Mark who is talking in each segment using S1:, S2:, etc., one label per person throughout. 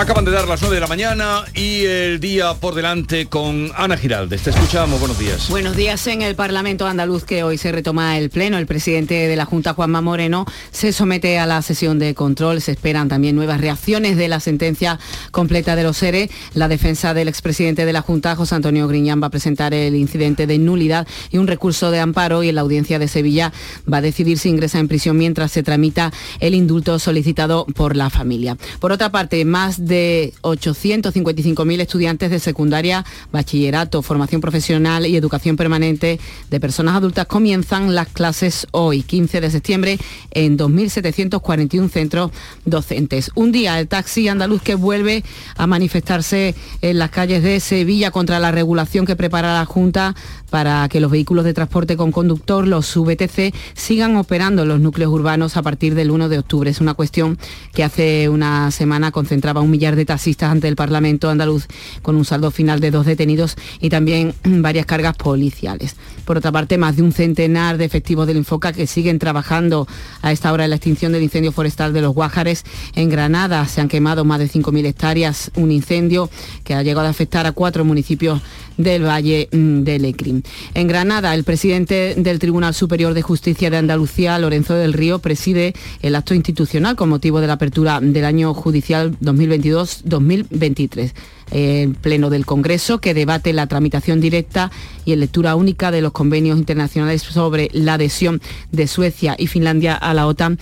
S1: Acaban de dar las 9 de la mañana y el día por delante con Ana Giraldes. Te escuchamos, buenos días.
S2: Buenos días en el Parlamento andaluz que hoy se retoma el Pleno. El presidente de la Junta, Juanma Moreno, se somete a la sesión de control. Se esperan también nuevas reacciones de la sentencia completa de los SERE. La defensa del expresidente de la Junta, José Antonio Griñán, va a presentar el incidente de nulidad y un recurso de amparo y en la audiencia de Sevilla va a decidir si ingresa en prisión mientras se tramita el indulto solicitado por la familia. Por otra parte, más de 855.000 estudiantes de secundaria, bachillerato, formación profesional y educación permanente de personas adultas comienzan las clases hoy, 15 de septiembre, en 2.741 centros docentes. Un día el taxi andaluz que vuelve a manifestarse en las calles de Sevilla contra la regulación que prepara la Junta para que los vehículos de transporte con conductor, los VTC, sigan operando en los núcleos urbanos a partir del 1 de octubre. Es una cuestión que hace una semana concentraba un millar de taxistas ante el Parlamento andaluz con un saldo final de dos detenidos y también varias cargas policiales. Por otra parte, más de un centenar de efectivos del Infoca que siguen trabajando a esta hora en la extinción del incendio forestal de los Guájares. En Granada se han quemado más de 5.000 hectáreas, un incendio que ha llegado a afectar a cuatro municipios del Valle mm, de Lecrim. En Granada, el presidente del Tribunal Superior de Justicia de Andalucía, Lorenzo del Río, preside el acto institucional con motivo de la apertura del año judicial 2022-2023 el Pleno del Congreso, que debate la tramitación directa y en lectura única de los convenios internacionales sobre la adhesión de Suecia y Finlandia a la OTAN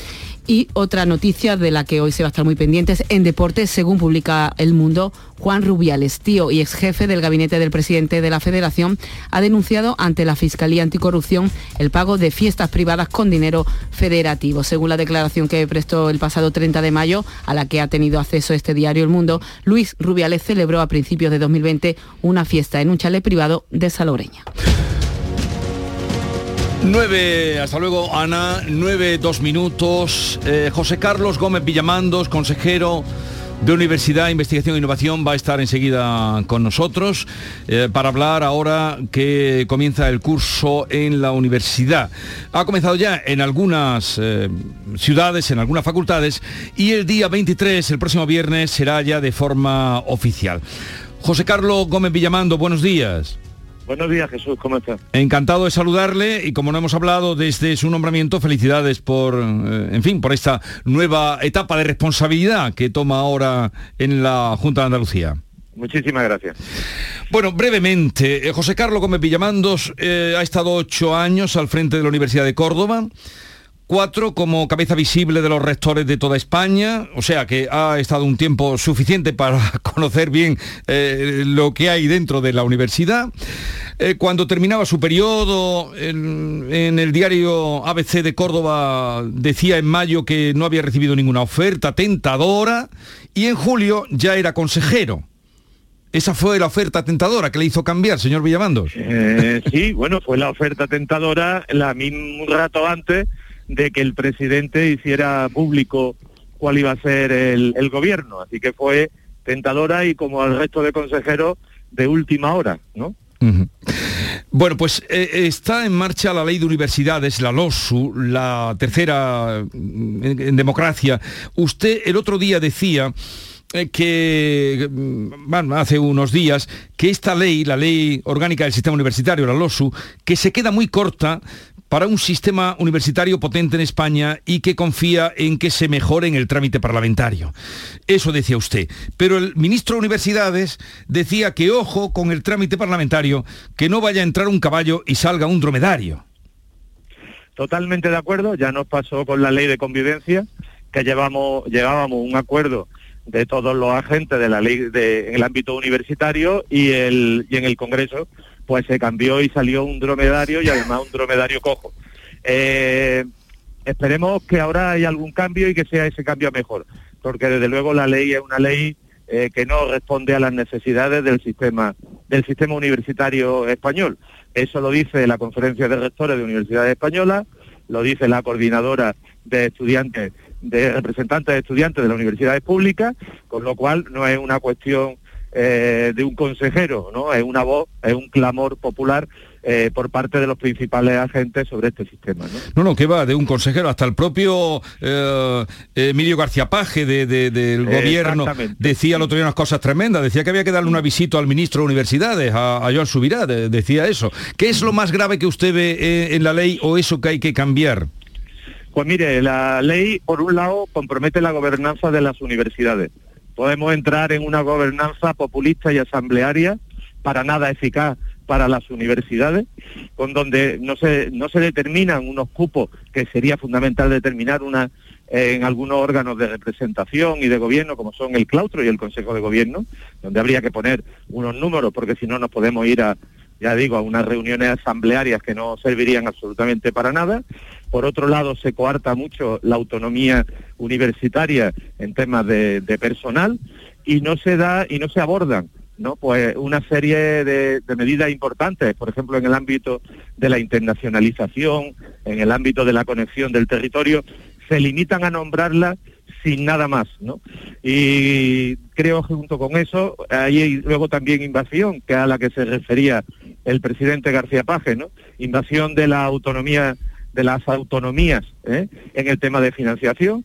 S2: y otra noticia de la que hoy se va a estar muy pendientes, en deportes, según publica El Mundo, Juan Rubiales, tío y ex jefe del gabinete del presidente de la Federación, ha denunciado ante la Fiscalía Anticorrupción el pago de fiestas privadas con dinero federativo. Según la declaración que prestó el pasado 30 de mayo, a la que ha tenido acceso este diario El Mundo, Luis Rubiales celebró a principios de 2020 una fiesta en un chalet privado de Salobreña.
S1: 9, hasta luego Ana, 9, dos minutos. Eh, José Carlos Gómez Villamandos, consejero de Universidad, Investigación e Innovación, va a estar enseguida con nosotros eh, para hablar ahora que comienza el curso en la universidad. Ha comenzado ya en algunas eh, ciudades, en algunas facultades, y el día 23, el próximo viernes, será ya de forma oficial. José Carlos Gómez Villamando, buenos días.
S3: Buenos días, Jesús, ¿cómo estás?
S1: Encantado de saludarle y como no hemos hablado desde su nombramiento, felicidades por, eh, en fin, por esta nueva etapa de responsabilidad que toma ahora en la Junta de Andalucía.
S3: Muchísimas gracias.
S1: Bueno, brevemente, eh, José Carlos Gómez Villamandos eh, ha estado ocho años al frente de la Universidad de Córdoba cuatro como cabeza visible de los rectores de toda España, o sea que ha estado un tiempo suficiente para conocer bien eh, lo que hay dentro de la universidad. Eh, cuando terminaba su periodo en, el diario ABC de Córdoba decía en mayo que no había recibido ninguna oferta tentadora y en julio ya era consejero. Esa fue la oferta tentadora que le hizo cambiar, señor Villamandos.
S3: Eh, sí, bueno, fue la oferta tentadora la mismo rato antes de que el presidente hiciera público cuál iba a ser el, gobierno. Así que fue tentadora y como al resto de consejeros de última hora, ¿no?
S1: Bueno, pues eh, está en marcha la ley de universidades, la LOSU, la tercera mm, en democracia. Usted el otro día decía eh, que, bueno, hace unos días, que esta ley, la ley orgánica del sistema universitario, la LOSU, que se queda muy corta para un sistema universitario potente en España y que confía en que se mejore en el trámite parlamentario. Eso decía usted. Pero el ministro de Universidades decía que ojo con el trámite parlamentario, que no vaya a entrar un caballo y salga un dromedario.
S3: Totalmente de acuerdo, ya nos pasó con la ley de convivencia, que llevamos, llevábamos un acuerdo de todos los agentes de la ley en el ámbito universitario y en el Congreso pues se cambió y salió un dromedario y además un dromedario cojo. Eh, esperemos que ahora haya algún cambio y que sea ese cambio mejor, porque desde luego la ley es una ley eh, que no responde a las necesidades del sistema, del sistema universitario español. Eso lo dice la Conferencia de Rectores de Universidades Españolas, lo dice la coordinadora de estudiantes de representantes de estudiantes de las universidades públicas, con lo cual no es una cuestión eh, de un consejero, ¿no? Es una voz, es un clamor popular eh, por parte de los principales agentes sobre este sistema. ¿no?
S1: No, no, que va de un consejero hasta el propio eh, Emilio García Paje del gobierno decía el otro día unas cosas tremendas, decía que había que darle una visita al ministro de Universidades, a, Joan Subirá, decía eso. ¿Qué es lo más grave que usted ve eh, en la ley o eso que hay que cambiar?
S3: Pues mire, la ley, por un lado, compromete la gobernanza de las universidades. Podemos entrar en una gobernanza populista y asamblearia para nada eficaz para las universidades, con donde no se, no se determinan unos cupos que sería fundamental determinar una, en algunos órganos de representación y de gobierno, como son el claustro y el Consejo de Gobierno, donde habría que poner unos números, porque si no nos podemos ir a, ya digo, a unas reuniones asamblearias que no servirían absolutamente para nada. Por otro lado, se coarta mucho la autonomía universitaria en temas de, personal y no se da y no se abordan ¿no? Pues una serie de, medidas importantes, por ejemplo, en el ámbito de la internacionalización, en el ámbito de la conexión del territorio, se limitan a nombrarlas sin nada más, ¿no? Y creo que junto con eso hay luego también invasión, que a la que se refería el presidente García Paje, ¿no? Invasión de la autonomía de las autonomías ¿eh? en el tema de financiación,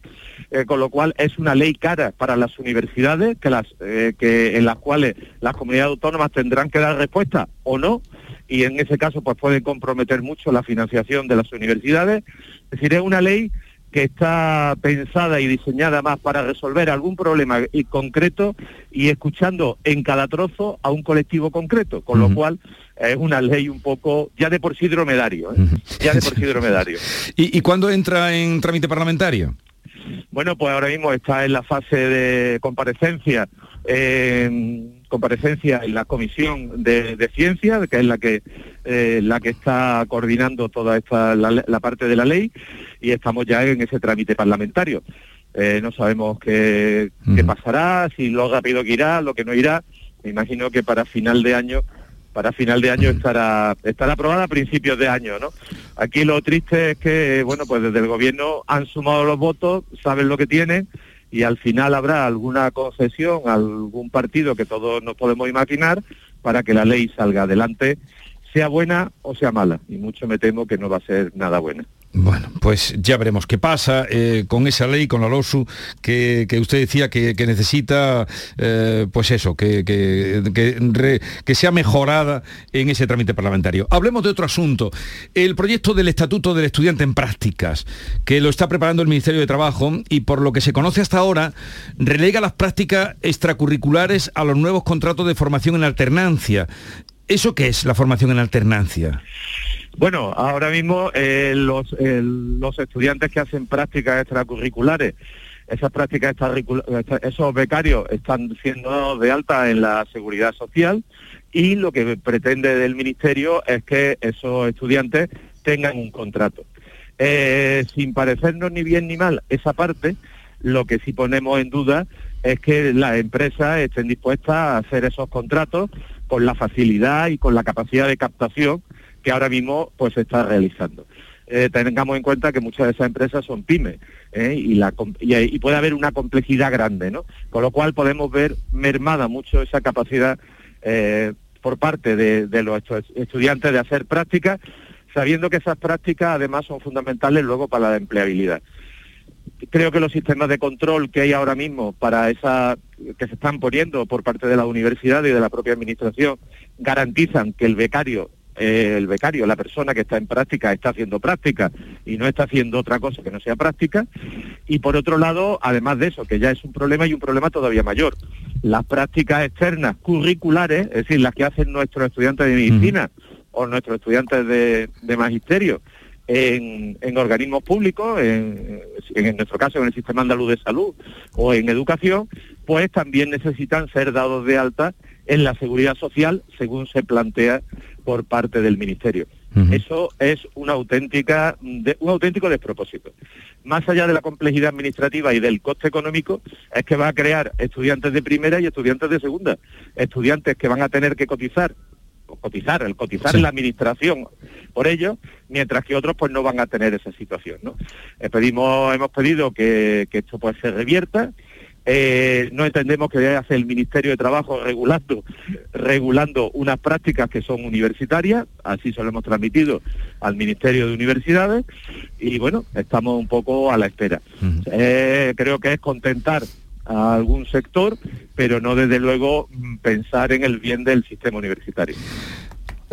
S3: eh, con lo cual es una ley cara para las universidades que las, eh, que, en las cuales las comunidades autónomas tendrán que dar respuesta o no, y en ese caso pues puede comprometer mucho la financiación de las universidades. Es decir, es una ley que está pensada y diseñada más para resolver algún problema concreto y escuchando en cada trozo a un colectivo concreto, con lo cual es una ley un poco ya de por sí dromedario, ¿eh? ya de por sí dromedario.
S1: ¿Y, ¿Y cuándo entra en trámite parlamentario?
S3: Bueno, pues ahora mismo está en la fase de comparecencia, comparecencia en la comisión de, ciencia, que es la que eh, la que está coordinando toda esta la, parte de la ley, y estamos ya en ese trámite parlamentario. Eh, no sabemos qué, qué pasará, si lo rápido que irá, lo que no irá. Me imagino que para final de año para final de año estará, estará aprobada a principios de año, ¿no? Aquí lo triste es que, bueno, pues desde el gobierno han sumado los votos, saben lo que tienen y al final habrá alguna concesión, algún partido que todos nos podemos imaginar para que la ley salga adelante, sea buena o sea mala. Y mucho me temo que no va a ser nada buena.
S1: Bueno, pues ya veremos qué pasa eh, con esa ley, con la LOSU, que, usted decía que, necesita, eh, pues eso, que, que, sea mejorada en ese trámite parlamentario. Hablemos de otro asunto, el proyecto del Estatuto del Estudiante en Prácticas, que lo está preparando el Ministerio de Trabajo y por lo que se conoce hasta ahora, relega las prácticas extracurriculares a los nuevos contratos de formación en alternancia. ¿Eso qué es la formación en alternancia?
S3: Bueno, ahora mismo eh, los, los estudiantes que hacen prácticas extracurriculares, esas prácticas esos becarios están siendo de alta en la seguridad social y lo que pretende del ministerio es que esos estudiantes tengan un contrato. Eh, sin parecernos ni bien ni mal esa parte, lo que sí ponemos en duda es que las empresas estén dispuestas a hacer esos contratos con la facilidad y con la capacidad de captación que ahora mismo pues se está realizando. Eh, tengamos en cuenta que muchas de esas empresas son pymes ¿eh? y, la, y, puede haber una complejidad grande, ¿no? Con lo cual podemos ver mermada mucho esa capacidad eh, por parte de, los estudiantes de hacer prácticas, sabiendo que esas prácticas además son fundamentales luego para la empleabilidad. Creo que los sistemas de control que hay ahora mismo para esa que se están poniendo por parte de la universidad y de la propia administración garantizan que el becario eh, el becario, la persona que está en práctica, está haciendo práctica y no está haciendo otra cosa que no sea práctica. Y por otro lado, además de eso, que ya es un problema y un problema todavía mayor, las prácticas externas curriculares, es decir, las que hacen nuestros estudiantes de medicina o nuestros estudiantes de, magisterio, en, organismos públicos, en, en, nuestro caso en el Sistema Andaluz de Salud o en educación, pues también necesitan ser dados de alta en la seguridad social según se plantea por parte del Ministerio. Eso es una auténtica, un auténtico despropósito. Más allá de la complejidad administrativa y del coste económico, es que va a crear estudiantes de primera y estudiantes de segunda. Estudiantes que van a tener que cotizar, cotizar, el cotizar en la administración por ellos, mientras que otros pues no van a tener esa situación. ¿no? Eh, pedimos, hemos pedido que, que esto pues se revierta Eh, no entendemos que debe hacer el Ministerio de Trabajo regulando, regulando unas prácticas que son universitarias, así se lo hemos transmitido al Ministerio de Universidades y bueno, estamos un poco a la espera. Eh, creo que es contentar a algún sector, pero no desde luego mm, pensar en el bien del sistema universitario.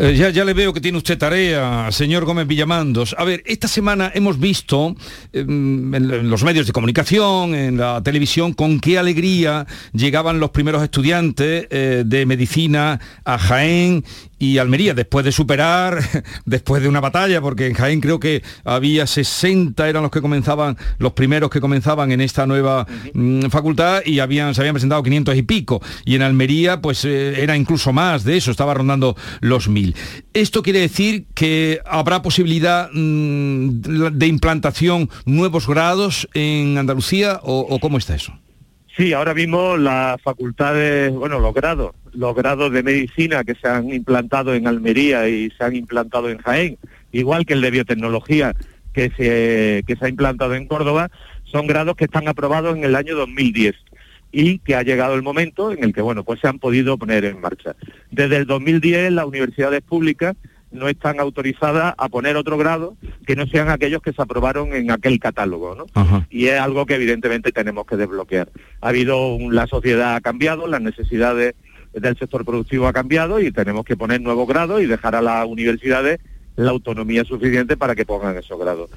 S1: Eh, ya, ya le veo que tiene usted tarea, señor Gómez Villamandos. A ver, esta semana hemos visto em, en, los medios de comunicación, en la televisión, con qué alegría llegaban los primeros estudiantes eh, de medicina a Jaén y Almería, después de superar, después de una batalla, porque en Jaén creo que había 60, eran los que comenzaban, los primeros que comenzaban en esta nueva mm, facultad y habían, se habían presentado 500 y pico. Y en Almería, pues eh, era incluso más de eso, estaba rondando los mil. Esto quiere decir que habrá posibilidad mm, de implantación nuevos grados en Andalucía o cómo está eso?
S3: Sí, ahora mismo las facultades, bueno, los grados, los grados de medicina que se han implantado en Almería y se han implantado en Jaén, igual que el de biotecnología que se, que se ha implantado en Córdoba, son grados que están aprobados en el año 2010 y que ha llegado el momento en el que, bueno, pues se han podido poner en marcha. Desde el 2010 las universidades públicas no están autorizadas a poner otro grado que no sean aquellos que se aprobaron en aquel catálogo, ¿no? Y es algo que evidentemente tenemos que desbloquear. Ha habido, la sociedad ha cambiado, las necesidades del sector productivo ha cambiado y tenemos que poner nuevos grados y dejar a las universidades la autonomía suficiente para que pongan esos grados.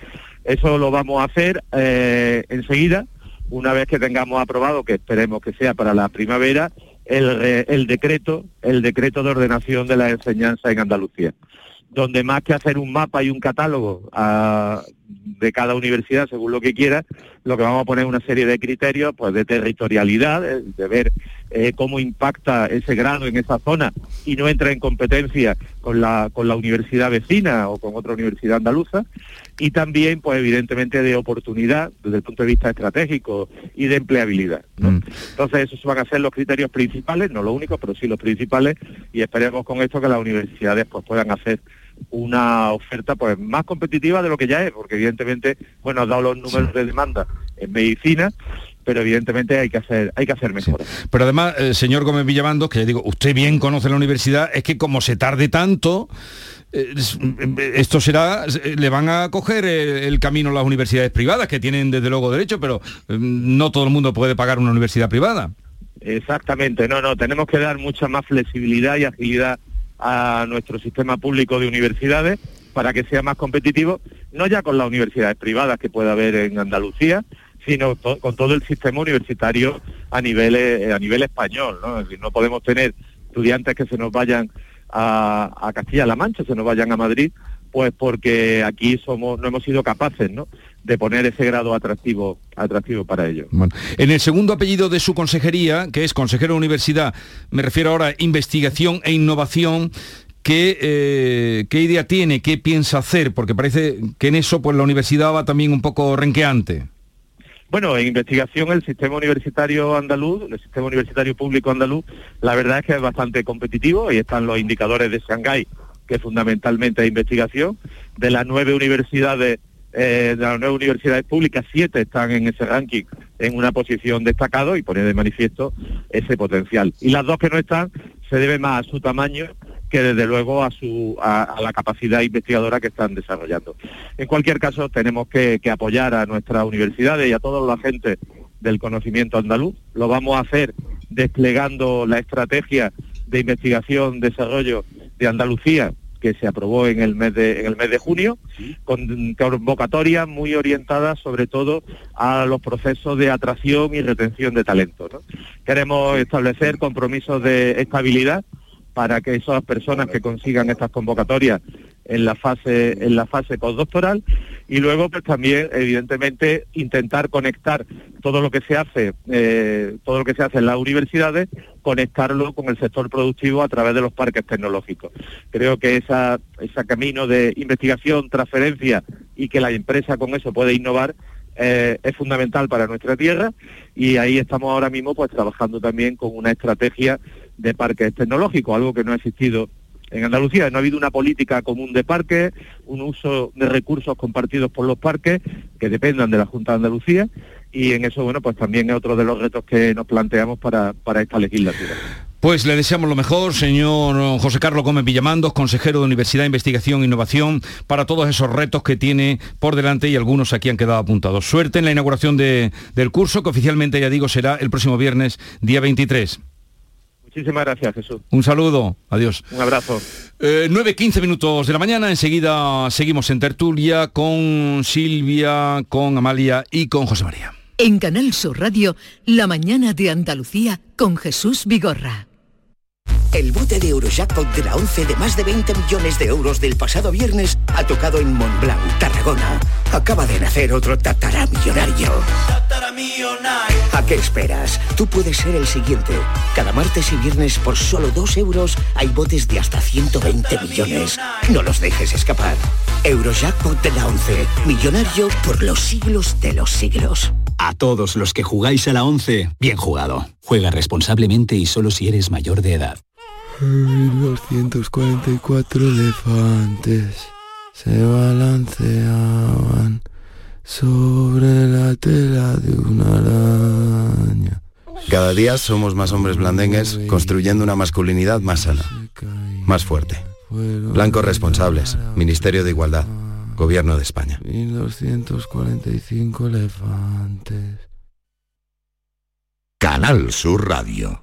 S3: Eso lo vamos a hacer eh, enseguida, una vez que tengamos aprobado, que esperemos que sea para la primavera, el, el decreto, el decreto de ordenación de la enseñanza en Andalucía donde más que hacer un mapa y un catálogo ah, de cada universidad según lo que quiera, lo que vamos a poner una serie de criterios pues de territorialidad, de, ver eh, cómo impacta ese grado en esa zona y no entra en competencia con la, con la universidad vecina o con otra universidad andaluza, y también pues evidentemente de oportunidad desde el punto de vista estratégico y de empleabilidad. Mm. Entonces esos van a ser los criterios principales, no los únicos, pero sí los principales, y esperemos con esto que las universidades pues puedan hacer una oferta pues más competitiva de lo que ya es, porque evidentemente, bueno, ha dado los números de demanda en medicina, pero evidentemente hay que hacer hay que hacer mejor.
S1: Pero además, eh, señor Gómez Villamando, que digo, usted bien conoce la universidad, es que como se tarde tanto, esto será, le van a coger el, camino las universidades privadas, que tienen desde luego derecho, pero eh, no todo el mundo puede pagar una universidad privada.
S3: Exactamente, no, no, tenemos que dar mucha más flexibilidad y agilidad a nuestro sistema público de universidades para que sea más competitivo, no ya con las universidades privadas que pueda haber en Andalucía, sino con todo el sistema universitario a nivel, eh, a nivel español. ¿no? Es decir, no podemos tener estudiantes que se nos vayan a, Castilla-La Mancha, se nos vayan a Madrid, pues porque aquí somos no hemos sido capaces ¿no? de poner ese grado atractivo atractivo para ellos.
S1: en el segundo apellido de su consejería, que es consejero de universidad, me refiero ahora a investigación e innovación, ¿qué, eh, ¿qué idea tiene? ¿Qué piensa hacer? Porque parece que en eso pues la universidad va también un poco renqueante.
S3: Bueno, en investigación el sistema universitario andaluz, el sistema universitario público andaluz, la verdad es que es bastante competitivo, ahí están los indicadores de Shanghái que fundamentalmente es investigación. De las nueve universidades, eh, de las nueve universidades públicas, siete están en ese ranking en una posición destacada y pone de manifiesto ese potencial. Y las dos que no están se debe más a su tamaño que desde luego a, su, a, la capacidad investigadora que están desarrollando. En cualquier caso, tenemos que, apoyar a nuestras universidades y a toda la gente del conocimiento andaluz. Lo vamos a hacer desplegando la estrategia de investigación, desarrollo de Andalucía que se aprobó en el mes de, en el mes de junio, con convocatorias muy orientadas sobre todo a los procesos de atracción y retención de talento. Queremos establecer compromisos de estabilidad para que esas personas que consigan estas convocatorias en la fase en la fase postdoctoral y luego pues también evidentemente intentar conectar todo lo que se hace eh, todo lo que se hace en las universidades conectarlo con el sector productivo a través de los parques tecnológicos. Creo que esa ese camino de investigación transferencia y que la empresa con eso puede innovar eh, es fundamental para nuestra tierra y ahí estamos ahora mismo pues trabajando también con una estrategia de parques tecnológicos algo que no ha existido en Andalucía no ha habido una política común de parques, un uso de recursos compartidos por los parques que dependan de la Junta de Andalucía y en eso, bueno, pues también es otro de los retos que nos planteamos para, para esta legislatura.
S1: Pues le deseamos lo mejor, señor José Carlos Gómez Villamandos, consejero de Universidad, Investigación e Innovación, para todos esos retos que tiene por delante y algunos aquí han quedado apuntados. Suerte en la inauguración del curso, que oficialmente, ya digo, será el próximo viernes, día 23.
S3: Muchísimas gracias, Jesús.
S1: Un saludo, adiós.
S3: Un abrazo.
S1: Eh, 9.15 minutos de la mañana, enseguida seguimos en tertulia con Silvia, con Amalia y con José María.
S4: En Canal Sur Radio, La mañana de Andalucía con Jesús Vigorra.
S5: El bote de Eurojackpot de la 11 de más de 20 millones de euros del pasado viernes ha tocado en Montblanc, Tarragona. Acaba de nacer otro tataramillonario. ¿A qué esperas? Tú puedes ser el siguiente. Cada martes y viernes por solo 2 euros hay botes de hasta 120 millones. No los dejes escapar. Eurojackpot de la 11. Millonario por los siglos de los siglos.
S6: A todos los que jugáis a la 11, bien jugado. Juega responsablemente y solo si eres mayor de edad.
S7: 244 elefantes se balanceaban sobre la tela de una araña.
S8: Cada día somos más hombres blandengues construyendo una masculinidad más sana, más fuerte. Blancos responsables, Ministerio de Igualdad, Gobierno de España.
S7: 1245 elefantes.
S9: Canal Sur Radio.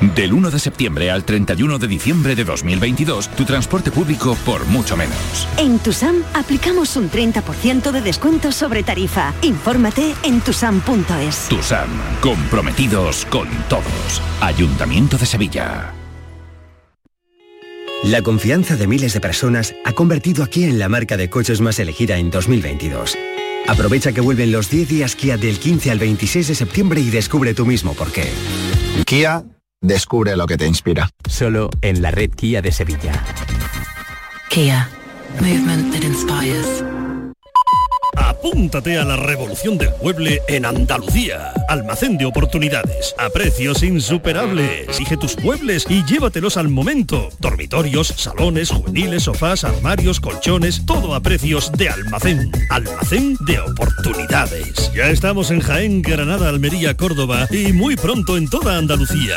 S10: Del 1 de septiembre al 31 de diciembre de 2022, tu transporte público por mucho menos.
S11: En Tusam aplicamos un 30% de descuento sobre tarifa. Infórmate en tusam.es.
S10: Tusam, comprometidos con todos. Ayuntamiento de Sevilla.
S12: La confianza de miles de personas ha convertido a Kia en la marca de coches más elegida en 2022. Aprovecha que vuelven los 10 días Kia del 15 al 26 de septiembre y descubre tú mismo por qué.
S13: Kia Descubre lo que te inspira.
S14: Solo en la red Kia de Sevilla.
S15: Kia. Movement that inspires.
S16: Apúntate a la revolución del mueble en Andalucía. Almacén de oportunidades. A precios insuperables. Exige tus muebles y llévatelos al momento. Dormitorios, salones, juveniles, sofás, armarios, colchones. Todo a precios de almacén. Almacén de oportunidades. Ya estamos en Jaén, Granada, Almería, Córdoba y muy pronto en toda Andalucía.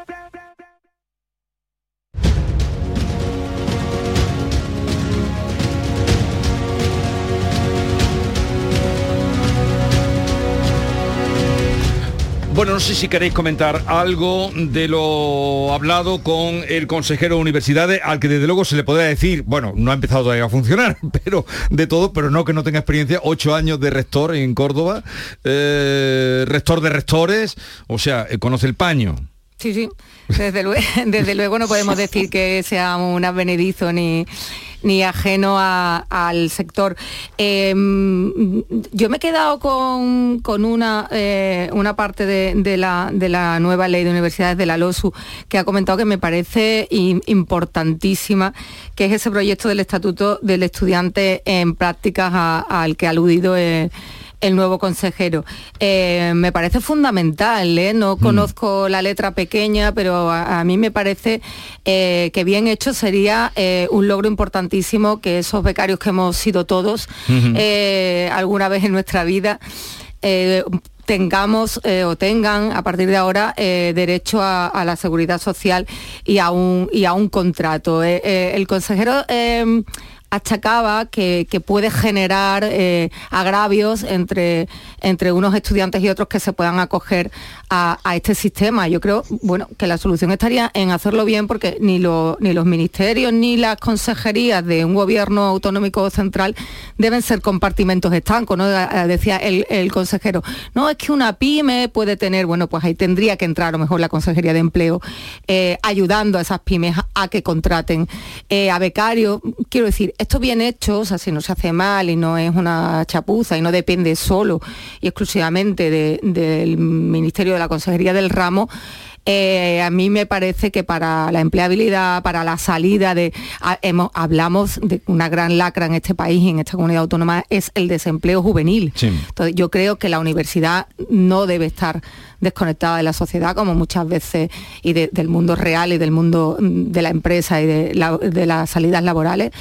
S1: Bueno, no sé si queréis comentar algo de lo hablado con el consejero de universidades, al que desde luego se le podría decir, bueno, no ha empezado todavía a funcionar, pero de todo, pero no que no tenga experiencia, ocho años de rector en Córdoba, eh, rector de rectores, o sea, eh, conoce el paño.
S17: Sí, sí, desde luego, desde luego no podemos decir que sea un advenedizo ni ni ajeno al sector. Em, yo me he quedado con, una, eh, una parte de, la, de, la, nueva ley de universidades de la LOSU que ha comentado que me parece importantísima, que es ese proyecto del Estatuto del Estudiante en prácticas al que ha aludido. el el nuevo consejero. Eh, me parece fundamental, ¿eh? no mm. conozco la letra pequeña, pero a, mí me parece eh, que bien hecho sería un logro importantísimo que esos becarios que hemos sido todos alguna vez en nuestra vida, tengamos eh, o tengan a partir de ahora eh, derecho a, la seguridad social y a un, y a un contrato. el consejero achacaba que, puede generar eh, agravios entre, entre unos estudiantes y otros que se puedan acoger a, este sistema. Yo creo bueno, que la solución estaría en hacerlo bien porque ni, los ministerios ni las consejerías de un gobierno autonómico central deben ser compartimentos estancos, ¿no? decía el, consejero. No, es que una pyme puede tener, bueno, pues ahí tendría que entrar a lo mejor la Consejería de Empleo eh, ayudando a esas pymes a, que contraten eh, a becarios. Quiero decir, esto bien hecho, o sea, si no se hace mal y no es una chapuza y no depende solo y exclusivamente del Ministerio de la Consejería del Ramo, eh, a mí me parece que para la empleabilidad, para la salida de, hablamos de una gran lacra en este país y en esta comunidad autónoma, es el desempleo juvenil. Entonces yo creo que la universidad no debe estar desconectada de la sociedad como muchas veces y del mundo real y del mundo mm, de la empresa y de las salidas laborales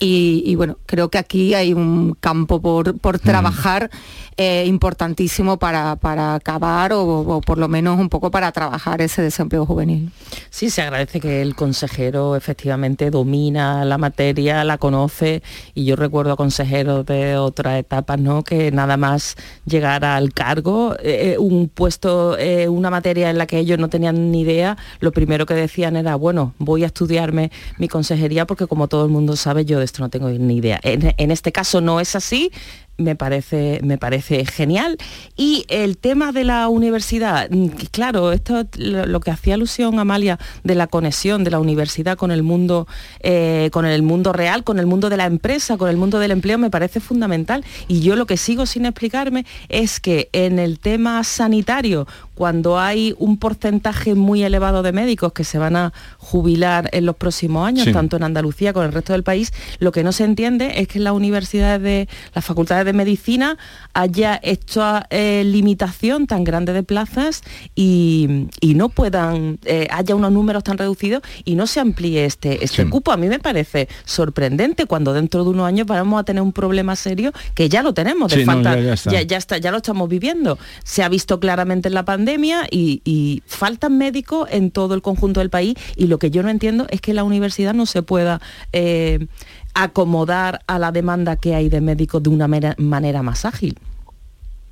S17: y, bueno, creo que aquí hay un campo por, por trabajar eh, importantísimo para, para acabar o, por lo menos un poco para trabajar ese desempleo juvenil.
S18: Sí, se agradece que el consejero efectivamente domina la materia, la conoce y yo recuerdo a consejeros de otras etapas, ¿no? Que nada más llegar al cargo, eh, eh, un puesto, una materia en la que ellos no tenían ni idea, lo primero que decían era, bueno, voy a estudiarme mi consejería porque como todo el mundo sabe, yo de esto no tengo ni idea. en este caso no es así, me parece, me parece genial. Y el tema de la universidad, mm, claro, esto lo, que hacía alusión Amalia de la conexión de la universidad con el mundo, eh, con el mundo real, con el mundo de la empresa, con el mundo del empleo, me parece fundamental. Y yo lo que sigo sin explicarme es que en el tema sanitario, cuando hay un porcentaje muy elevado de médicos que se van a jubilar en los próximos años, tanto en Andalucía como en el resto del país, lo que no se entiende es que en las universidades de las facultades de medicina haya esta eh, limitación tan grande de plazas y, no puedan, eh, haya unos números tan reducidos y no se amplíe este, este cupo. A mí me parece sorprendente cuando dentro de unos años vamos a tener un problema serio que ya lo tenemos, de falta, ya, ya, está, ya lo estamos viviendo. Se ha visto claramente en la pandemia y, faltan médicos en todo el conjunto del país y lo que yo no entiendo es que la universidad no se pueda eh, acomodar a la demanda que hay de médicos de una manera más ágil.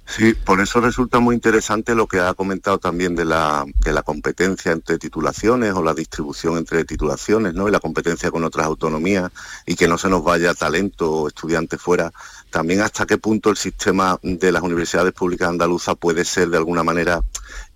S19: Sí, por eso resulta muy interesante lo que ha comentado también de la, de la competencia entre titulaciones o la distribución entre titulaciones, ¿no? Y la competencia con otras autonomías y que no se nos vaya talento o estudiantes fuera. También hasta qué punto el sistema de las universidades públicas andaluzas puede ser de alguna manera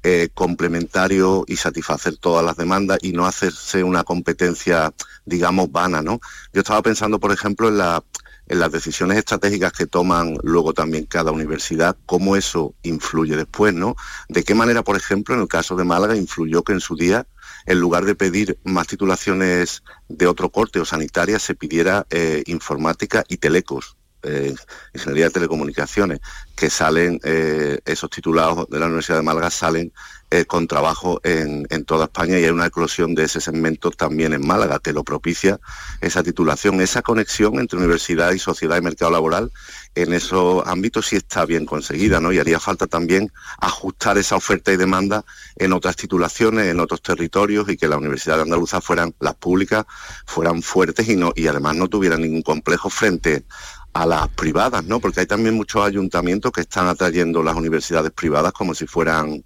S19: eh, complementario y satisfacer todas las demandas y no hacerse una competencia, digamos, vana, ¿no? Yo estaba pensando, por ejemplo, en la en las decisiones estratégicas que toman luego también cada universidad, cómo eso influye después, ¿no? De qué manera, por ejemplo, en el caso de Málaga influyó que en su día, en lugar de pedir más titulaciones de otro corte o sanitarias, se pidiera eh, informática y telecos. Eh, ingeniería de telecomunicaciones, que salen, eh, esos titulados de la Universidad de Málaga salen eh, con trabajo en, toda España y hay una eclosión de ese segmento también en Málaga, que lo propicia esa titulación. Esa conexión entre universidad y sociedad y mercado laboral en esos ámbitos sí está bien conseguida, ¿no? Y haría falta también ajustar esa oferta y demanda en otras titulaciones, en otros territorios y que las universidades andaluzas fueran, las públicas, fueran fuertes y, no, y además no tuvieran ningún complejo frente a las privadas, ¿no? Porque hay también muchos ayuntamientos que están atrayendo las universidades privadas como si fueran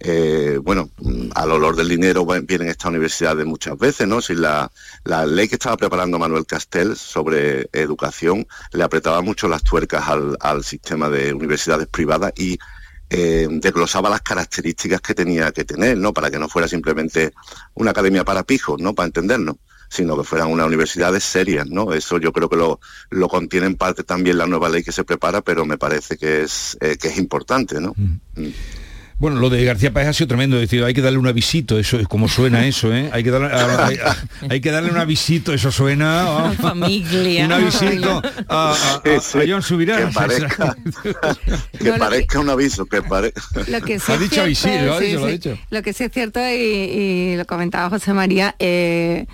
S19: eh, bueno, al olor del dinero vienen estas universidades muchas veces, ¿no? Si la, ley que estaba preparando Manuel Castel sobre educación le apretaba mucho las tuercas al, sistema de universidades privadas y eh, desglosaba las características que tenía que tener, ¿no? Para que no fuera simplemente una academia para pijos, ¿no? Para entendernos sino que fueran unas universidades serias, ¿no? Eso yo creo que lo, lo contiene en parte también la nueva ley que se prepara, pero me parece que es, eh, que es importante, ¿no? Mm. Mm.
S1: Bueno, lo de García Páez ha sido tremendo, decir, hay que darle un avisito, eso es como suena eso, ¿eh? Hay que darle, hay, que darle un avisito, eso suena.
S18: familia.
S1: Un avisito a, John Subirán.
S19: Que parezca, que parezca un aviso, que parezca.
S1: Lo que ha dicho lo, ha dicho,
S17: lo, que sí es cierto, y, lo comentaba José María, eh,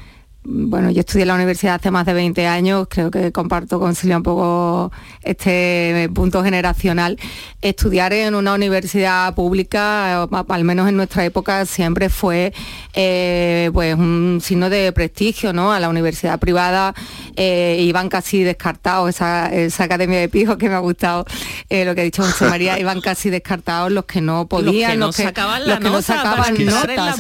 S17: bueno, yo estudié en la universidad hace más de 20 años, creo que comparto con Silvia un poco este punto generacional. Estudiar en una universidad pública, al menos en nuestra época, siempre fue eh, pues un signo de prestigio, ¿no? A la universidad privada eh, iban casi descartados, esa, academia de pijos que me ha gustado eh, lo que ha dicho José María, iban casi descartados los que no podían,
S18: los que no sacaban, los
S17: que no sacaban notas,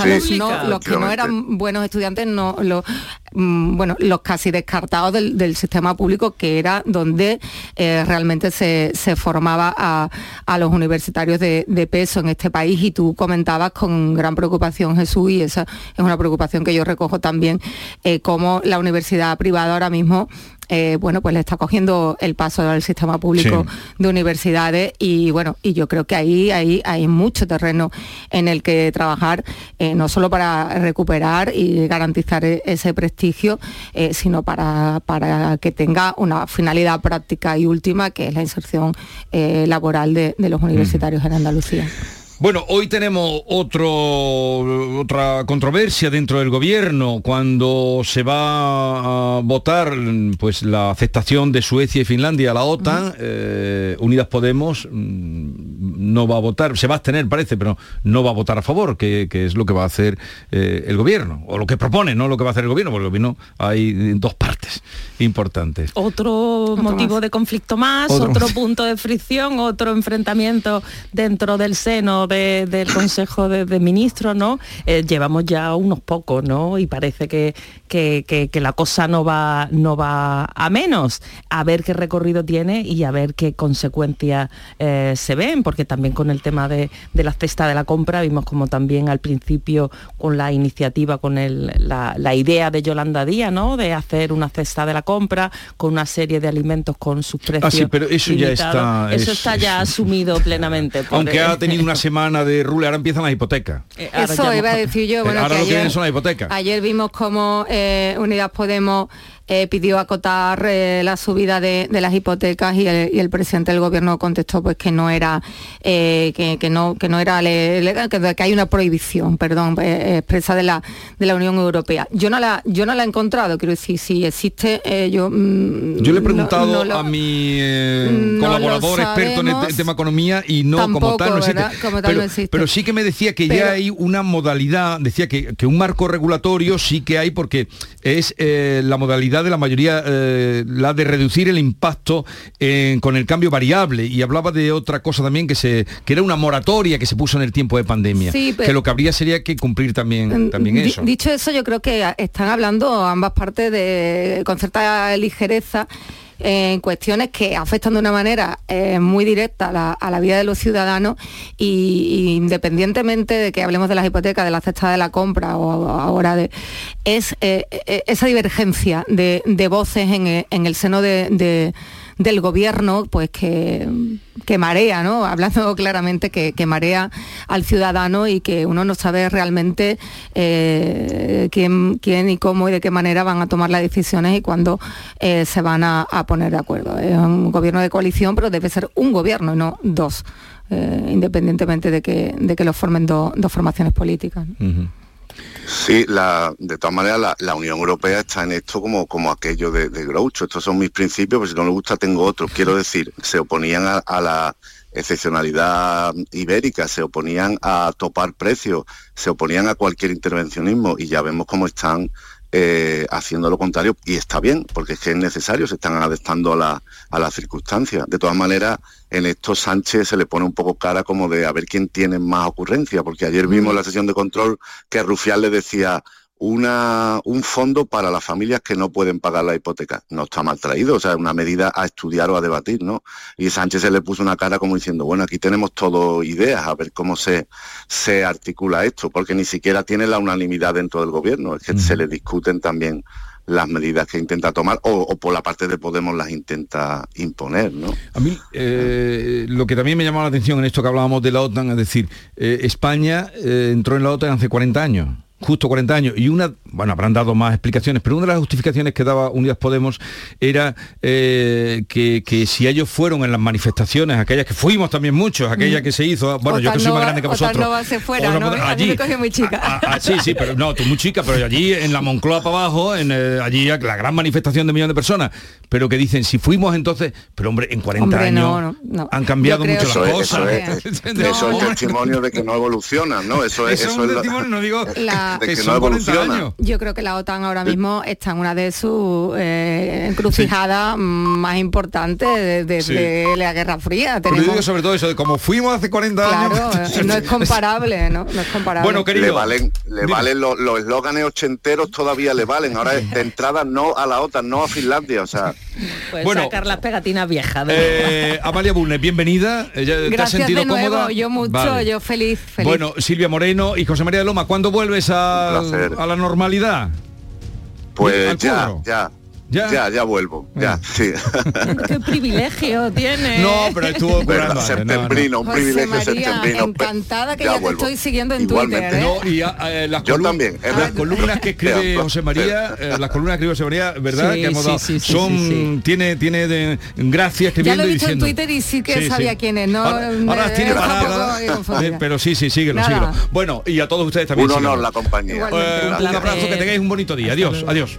S17: los, que no eran buenos estudiantes, no, los, bueno, los casi descartados del, sistema público, que era donde eh, realmente se, formaba a, los universitarios de, peso en este país. Y tú comentabas con gran preocupación, Jesús, y esa es una preocupación que yo recojo también, eh, cómo la universidad privada ahora mismo eh, bueno, pues le está cogiendo el paso al sistema público de universidades y bueno, y yo creo que ahí, ahí hay mucho terreno en el que trabajar, eh, no solo para recuperar y garantizar e-, ese prestigio, eh, sino para, para, que tenga una finalidad práctica y última, que es la inserción laboral de, los universitarios en Andalucía.
S1: Bueno, hoy tenemos otro, otra controversia dentro del gobierno cuando se va a votar pues, la aceptación de Suecia y Finlandia a la OTAN. Eh, Unidas Podemos mm, no va a votar, se va a abstener parece, pero no va a votar a favor, que, es lo que va a hacer eh, el gobierno, o lo que propone, no lo que va a hacer el gobierno, porque el gobierno hay dos partes importantes.
S18: Otro, motivo de conflicto más, otro punto de fricción, otro enfrentamiento dentro del seno del Consejo de, Ministros, ¿no? Eh, llevamos ya unos pocos, ¿no? Y parece que, que, la cosa no va, no va a menos. A ver qué recorrido tiene y a ver qué consecuencias eh, se ven, porque también con el tema de, la cesta de la compra vimos como también al principio con la iniciativa, con la, idea de Yolanda Díaz, ¿no? De hacer una cesta de la compra con una serie de alimentos con sus precios. Ah, sí,
S1: pero eso ya está.
S18: Eso está ya asumido plenamente.
S1: Aunque ha tenido una semana de rule, ahora empiezan las hipotecas.
S17: Eh, Eso iba a decir yo.
S1: Bueno, ahora lo que ayer, son las hipotecas.
S17: Ayer vimos como eh, Unidas Podemos eh, pidió acotar eh, la subida de, las hipotecas y el, presidente del gobierno contestó pues que no era eh, que, no que no era legal, que, hay una prohibición, perdón, expresa de la de la Unión Europea. Yo no la yo no la he encontrado, quiero decir, si existe, yo
S1: mm, yo le he preguntado a mi colaborador experto en el tema economía y no como tal no existe. pero, sí que me decía que ya hay una modalidad, decía que, que un marco regulatorio sí que hay porque es la modalidad de la mayoría, eh, la de reducir el impacto con el cambio variable. Y hablaba de otra cosa también, que, se, que era una moratoria que se puso en el tiempo de pandemia. que lo que habría sería que cumplir también, mm, también eso.
S17: Dicho eso, yo creo que están hablando ambas partes de, con cierta ligereza en cuestiones que afectan de una manera eh, muy directa a la, vida de los ciudadanos y, independientemente de que hablemos de las hipotecas, de la cesta de la compra o ahora de... es eh, eh, esa divergencia de, voces en, el seno de del gobierno, pues que, que marea, ¿no? Hablando claramente que, marea al ciudadano y que uno no sabe realmente eh, quién, quién y cómo y de qué manera van a tomar las decisiones y cuándo eh, se van a, poner de acuerdo. Es un gobierno de coalición, pero debe ser un gobierno y no dos. Eh, independientemente de que, de que lo formen dos formaciones políticas.
S19: Sí, la, de todas maneras la, Unión Europea está en esto como, como aquello de, Groucho. Estos son mis principios, pero si no le gusta tengo otros. Quiero decir, se oponían a, la excepcionalidad ibérica, se oponían a topar precios, se oponían a cualquier intervencionismo y ya vemos cómo están eh, haciendo lo contrario y está bien, porque es que es necesario, se están adaptando a la, a las circunstancias. De todas maneras, en esto Sánchez se le pone un poco cara como de a ver quién tiene más ocurrencia, porque ayer vimos en la sesión de control que Rufián le decía una, un fondo para las familias que no pueden pagar la hipoteca. No está mal traído, o sea, es una medida a estudiar o a debatir, ¿no? Y Sánchez se le puso una cara como diciendo, bueno, aquí tenemos todo ideas, a ver cómo se, se articula esto, porque ni siquiera tiene la unanimidad dentro del gobierno, es que se le discuten también las medidas que intenta tomar o, por la parte de Podemos las intenta imponer. ¿no?
S1: A mí eh, lo que también me llamó la atención en esto que hablábamos de la OTAN, es decir, eh, España eh, entró en la OTAN hace 40 años justo 40 años, y una bueno, habrán dado más explicaciones, pero una de las justificaciones que daba Unidas Podemos era eh, que, que si ellos fueron en las manifestaciones, aquellas que fuimos también muchos, aquellas que se hizo, bueno, yo que soy más grande que vosotros.
S17: Se fuera, ¿no? A mí
S1: allí,
S17: me cogió muy chica.
S1: Ah, sí, sí, pero no, tú muy chica, pero allí en la Moncloa para abajo, en eh, allí la gran manifestación de millones de personas, pero que dicen, si fuimos entonces, pero hombre, en 40
S17: Hombre,
S1: años
S17: no, no, no.
S1: han cambiado mucho las
S19: Eso es,
S1: cosas.
S19: eso es, eso es testimonio de que no evolucionan, ¿no? Eso es,
S1: Eso es
S19: eso es la-
S1: no digo
S17: La-
S19: de que,
S1: que
S19: no
S1: son 40
S19: evoluciona.
S1: años.
S17: Yo creo que la OTAN ahora mismo está en una de sus eh, encrucijadas más importantes de- desde la Guerra Fría.
S1: Pero yo digo
S17: Tenemos,
S1: sobre todo eso, de como fuimos hace 40
S17: claro,
S1: años.
S17: eh, no es comparable, ¿no? No es comparable.
S1: Bueno, querido.
S19: Le valen, le
S1: Dime.
S19: valen los, los eslóganes ochenteros todavía le valen. Ahora es de entrada no a la OTAN, no a Finlandia. O sea,
S18: Pues
S1: Bueno.
S18: sacar las pegatinas viejas. de-
S1: Eh, Amalia Bulnes, bienvenida. Eh, ¿ya ¿Te has
S17: Gracias
S1: sentido
S17: de nuevo,
S1: cómoda?
S17: yo mucho,
S1: Vale.
S17: yo feliz, feliz.
S1: Bueno, Silvia Moreno y José María de Loma, ¿cuándo vuelves a, A la normalidad?
S19: pues ya, ya,
S1: ¿Ya?
S19: ya, ya, vuelvo. Ya, sí.
S18: Qué privilegio tiene.
S1: No, pero estuvo
S19: Verdad,
S1: currando.
S19: septembrino, un
S17: José
S19: privilegio
S17: María,
S19: septembrino.
S17: encantada que
S19: Ya
S17: ya, te
S19: vuelvo.
S17: estoy siguiendo en
S19: Igualmente.
S17: Twitter. ¿eh?
S1: No, y ah, eh, las,
S19: Yo también, es
S1: las columnas que escribe
S19: Ya,
S1: José María, eh, las columnas que escribe José María, ¿verdad?
S18: Sí,
S1: que hemos
S18: sí,
S1: dado,
S18: sí, sí,
S1: son,
S18: sí, sí.
S1: tiene, tiene de, gracia
S17: Ya
S1: escribiendo
S17: lo he visto en. Twitter y sí que
S1: Sí,
S17: sabía
S1: sí.
S17: quién es, ¿no?
S1: Ahora, tiene eh, pero sí, sí, síguelo, síguelo. Bueno, y a todos ustedes también.
S19: Un honor la compañía.
S1: Eh, un abrazo, que tengáis un bonito día. Adiós, adiós.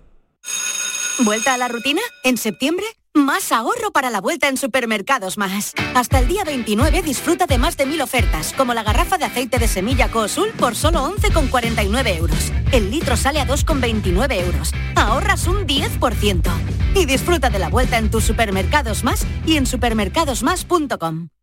S20: ¿Vuelta a la rutina? ¿En septiembre? Más ahorro para la vuelta en Supermercados Más. Hasta el día 29 disfruta de más de mil ofertas, como la garrafa de aceite de semilla Cosul por solo 11,49 euros. El litro sale a 2,29 euros. Ahorras un 10%. Y disfruta de la vuelta en tus Supermercados Más y en supermercadosmás.com.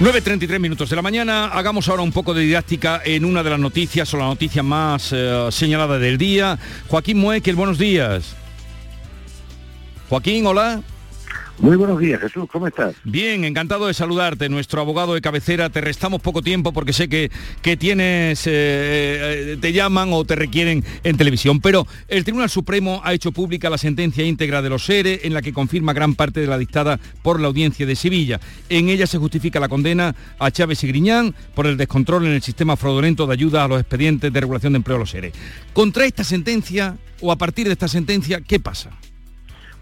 S1: 9.33 minutos de la mañana, hagamos ahora un poco de didáctica en una de las noticias o la noticia más eh, señalada del día. Joaquín Muekel, buenos días. Joaquín, hola.
S21: Muy buenos días, Jesús, ¿cómo estás?
S1: Bien, encantado de saludarte, nuestro abogado de cabecera. Te restamos poco tiempo porque sé que, que tienes, eh, eh, te llaman o te requieren en televisión, pero el Tribunal Supremo ha hecho pública la sentencia íntegra de los SERE en la que confirma gran parte de la dictada por la Audiencia de Sevilla. En ella se justifica la condena a Chávez y Griñán por el descontrol en el sistema fraudulento de ayuda a los expedientes de regulación de empleo de los SERE. Contra esta sentencia o a partir de esta sentencia, ¿qué pasa?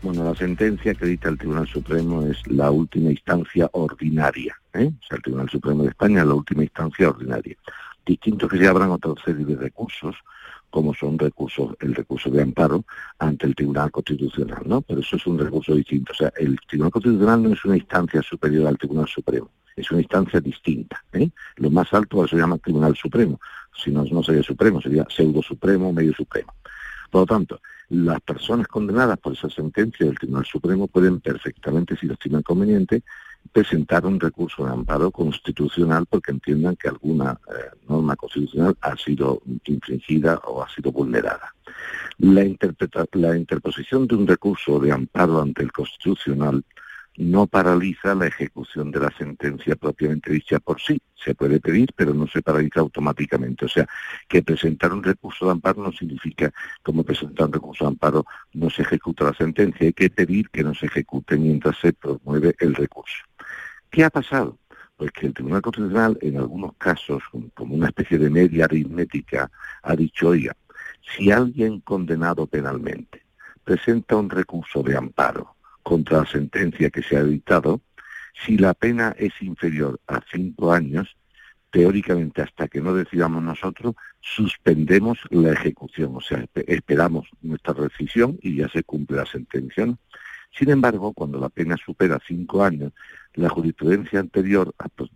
S21: Bueno, la sentencia que dicta el Tribunal Supremo es la última instancia ordinaria. ¿eh? O sea, el Tribunal Supremo de España es la última instancia ordinaria. Distinto que se abran otra serie de recursos, como son recursos, el recurso de amparo ante el Tribunal Constitucional, ¿no? Pero eso es un recurso distinto. O sea, el Tribunal Constitucional no es una instancia superior al Tribunal Supremo, es una instancia distinta. ¿eh? Lo más alto se llama Tribunal Supremo. Si no, no sería Supremo, sería pseudo Supremo, medio Supremo. Por lo tanto, las personas condenadas por esa sentencia del Tribunal Supremo pueden perfectamente, si lo estiman conveniente, presentar un recurso de amparo constitucional porque entiendan que alguna eh, norma constitucional ha sido infringida o ha sido vulnerada. La, la interposición de un recurso de amparo ante el Constitucional no paraliza la ejecución de la sentencia propiamente dicha por sí. Se puede pedir, pero no se paraliza automáticamente. O sea, que presentar un recurso de amparo no significa como presentar un recurso de amparo no se ejecuta la sentencia. Hay que pedir que no se ejecute mientras se promueve el recurso. ¿Qué ha pasado? Pues que el Tribunal Constitucional, en algunos casos, como una especie de media aritmética, ha dicho, oiga, si alguien condenado penalmente presenta un recurso de amparo contra la sentencia que se ha dictado, si la pena es inferior a cinco años, teóricamente hasta que no decidamos nosotros, suspendemos la ejecución, o sea, esperamos nuestra decisión y ya se cumple la sentencia. Sin embargo, cuando la pena supera cinco años, la jurisprudencia anterior, pues,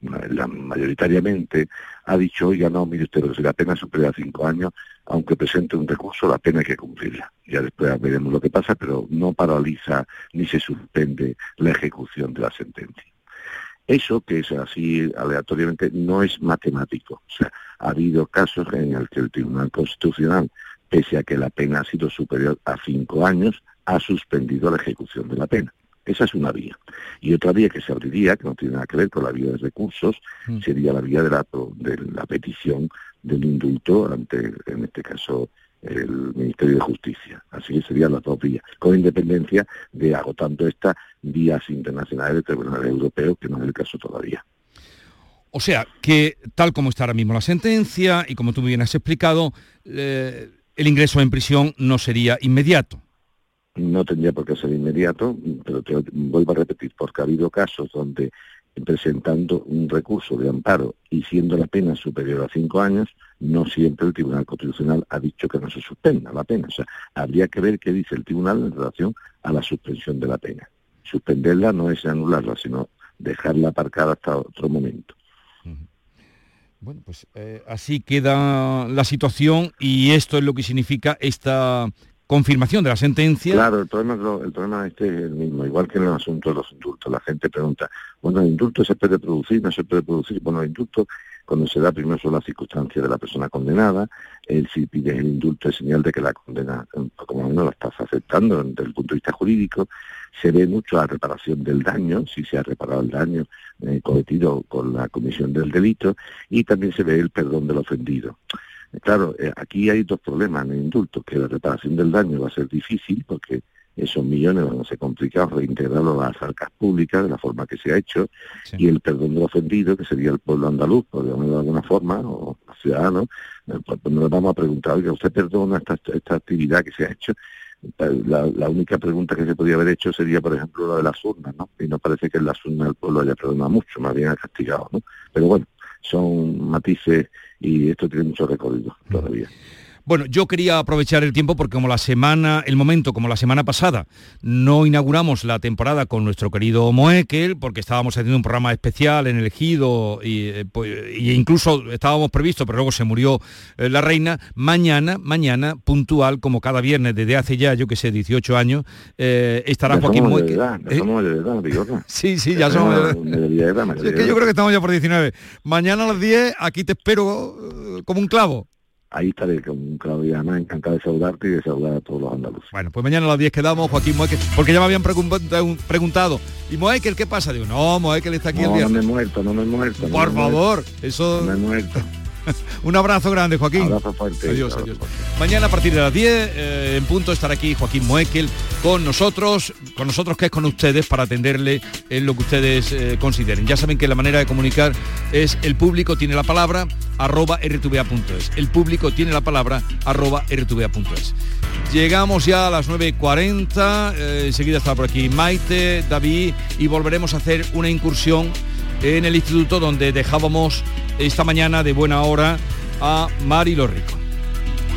S21: la, mayoritariamente, ha dicho, oiga, no, mire usted, si la pena supera cinco años, aunque presente un recurso, la pena hay que cumplirla. Ya después veremos lo que pasa, pero no paraliza ni se suspende la ejecución de la sentencia. Eso, que es así aleatoriamente, no es matemático. O sea, ha habido casos en los que el Tribunal Constitucional, pese a que la pena ha sido superior a cinco años, ha suspendido la ejecución de la pena. Esa es una vía. Y otra vía que se abriría, que no tiene nada que ver con la vía de recursos, mm. sería la vía de la, de la petición del indulto ante, en este caso, el Ministerio de Justicia. Así que serían las dos vías, con independencia de agotando estas vías internacionales de tribunales europeos, que no es el caso todavía.
S1: O sea, que tal como está ahora mismo la sentencia, y como tú bien has explicado, eh, el ingreso en prisión no sería inmediato
S21: no tendría por qué ser inmediato, pero te vuelvo a repetir, porque ha habido casos donde presentando un recurso de amparo y siendo la pena superior a cinco años, no siempre el Tribunal Constitucional ha dicho que no se suspenda la pena. O sea, habría que ver qué dice el Tribunal en relación a la suspensión de la pena. Suspenderla no es anularla, sino dejarla aparcada hasta otro momento.
S1: Bueno, pues eh, así queda la situación y esto es lo que significa esta confirmación de la sentencia.
S21: Claro, el problema, el problema este es el mismo, igual que en el asunto de los indultos. La gente pregunta, bueno, ¿el indulto se puede producir? ¿No se puede producir? Bueno, el indulto, cuando se da primero son las circunstancias de la persona condenada, el, si pides el indulto es señal de que la condena, como menos la estás aceptando desde el punto de vista jurídico, se ve mucho la reparación del daño, si se ha reparado el daño eh, cometido con la comisión del delito, y también se ve el perdón del ofendido. Claro, eh, aquí hay dos problemas en el indulto, que la reparación del daño va a ser difícil porque esos millones van a ser complicados reintegrarlos a las arcas públicas de la forma que se ha hecho, y el perdón del ofendido, que sería el pueblo andaluz, por de alguna forma, o los ciudadanos, eh, pues, pues nos vamos a preguntar, oye, ¿usted perdona esta, esta actividad que se ha hecho? La, la, única pregunta que se podría haber hecho sería, por ejemplo, la de las urnas, ¿no? Y no parece que en las urnas el pueblo haya perdonado mucho, más bien ha castigado, ¿no? Pero bueno, son matices y esto tiene mucho recorrido todavía.
S1: Bueno, yo quería aprovechar el tiempo porque como la semana, el momento, como la semana pasada, no inauguramos la temporada con nuestro querido Moekel, porque estábamos haciendo un programa especial en el Ejido y, eh, pues, incluso estábamos previstos, pero luego se murió eh, la reina. Mañana, mañana, puntual, como cada viernes desde hace ya, yo que sé, 18 años, eh, estará Joaquín
S21: Moekel. somos de edad,
S1: Sí, sí, ya somos de edad. Es que yo creo que estamos ya por 19. Mañana a las 10, aquí te espero como un clavo.
S21: Ahí estaré con Claudia más encantado de saludarte y de saludar a todos los andaluces.
S1: Bueno, pues mañana a las 10 quedamos, Joaquín Moekel, porque ya me habían preguntado, ¿y Moekel qué pasa? Digo, no, Moekel está aquí
S21: no,
S1: el día.
S21: No me he muerto, no me he muerto.
S1: Por favor, eso...
S21: No me he muerto.
S1: Un abrazo grande, Joaquín.
S21: Abrazo fuerte.
S1: Adiós, adiós. Mañana a partir de las 10 eh, en punto estará aquí Joaquín Moekel con nosotros, con nosotros que es con ustedes para atenderle en lo que ustedes eh, consideren. Ya saben que la manera de comunicar es el público tiene la palabra arroba rtva.es. El público tiene la palabra arroba rtva.es. Llegamos ya a las 9.40, eh, enseguida está por aquí Maite, David y volveremos a hacer una incursión en el instituto donde dejábamos esta mañana de buena hora a Mari Rico.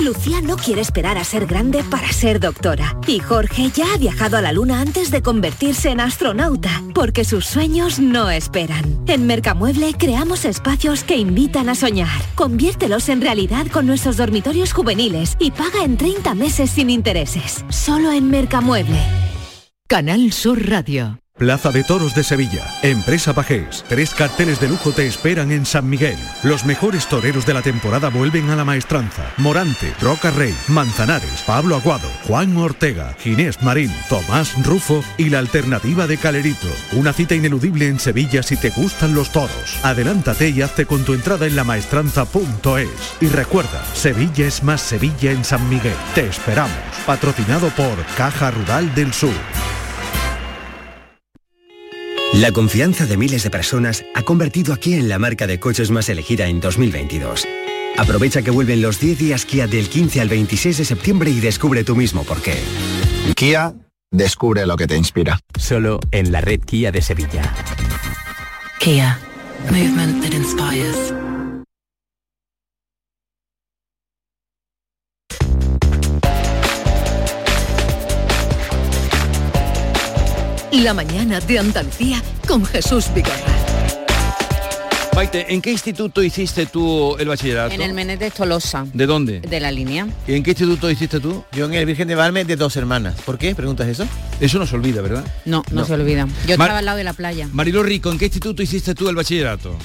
S11: Lucía no quiere esperar a ser grande para ser doctora. Y Jorge ya ha viajado a la luna antes de convertirse en astronauta, porque sus sueños no esperan. En Mercamueble creamos espacios que invitan a soñar. Conviértelos en realidad con nuestros dormitorios juveniles y paga en 30 meses sin intereses. Solo en Mercamueble.
S4: Canal Sur Radio.
S22: Plaza de Toros de Sevilla, Empresa Pajés. Tres carteles de lujo te esperan en San Miguel. Los mejores toreros de la temporada vuelven a la maestranza. Morante, Roca Rey, Manzanares, Pablo Aguado, Juan Ortega, Ginés Marín, Tomás Rufo y la alternativa de Calerito. Una cita ineludible en Sevilla si te gustan los toros. Adelántate y hazte con tu entrada en lamaestranza.es. Y recuerda, Sevilla es más Sevilla en San Miguel. Te esperamos. Patrocinado por Caja Rural del Sur.
S12: La confianza de miles de personas ha convertido a Kia en la marca de coches más elegida en 2022. Aprovecha que vuelven los 10 días Kia del 15 al 26 de septiembre y descubre tú mismo por qué.
S8: Kia, descubre lo que te inspira.
S14: Solo en la red Kia de Sevilla.
S23: Kia, movement that inspires.
S4: La mañana de Andalucía con Jesús Vigorra.
S1: Maite, ¿en qué instituto hiciste tú el bachillerato?
S2: En el Menéndez Tolosa.
S1: ¿De dónde?
S2: De la línea.
S1: ¿Y en qué instituto hiciste tú?
S24: Yo en el Virgen de Valme de dos hermanas. ¿Por qué? ¿Preguntas eso?
S1: Eso no se olvida, ¿verdad?
S2: No, no,
S24: No.
S2: se olvida. Yo
S1: Mar-
S2: estaba al lado de la playa.
S1: Marilo Rico, ¿en qué instituto hiciste tú el bachillerato?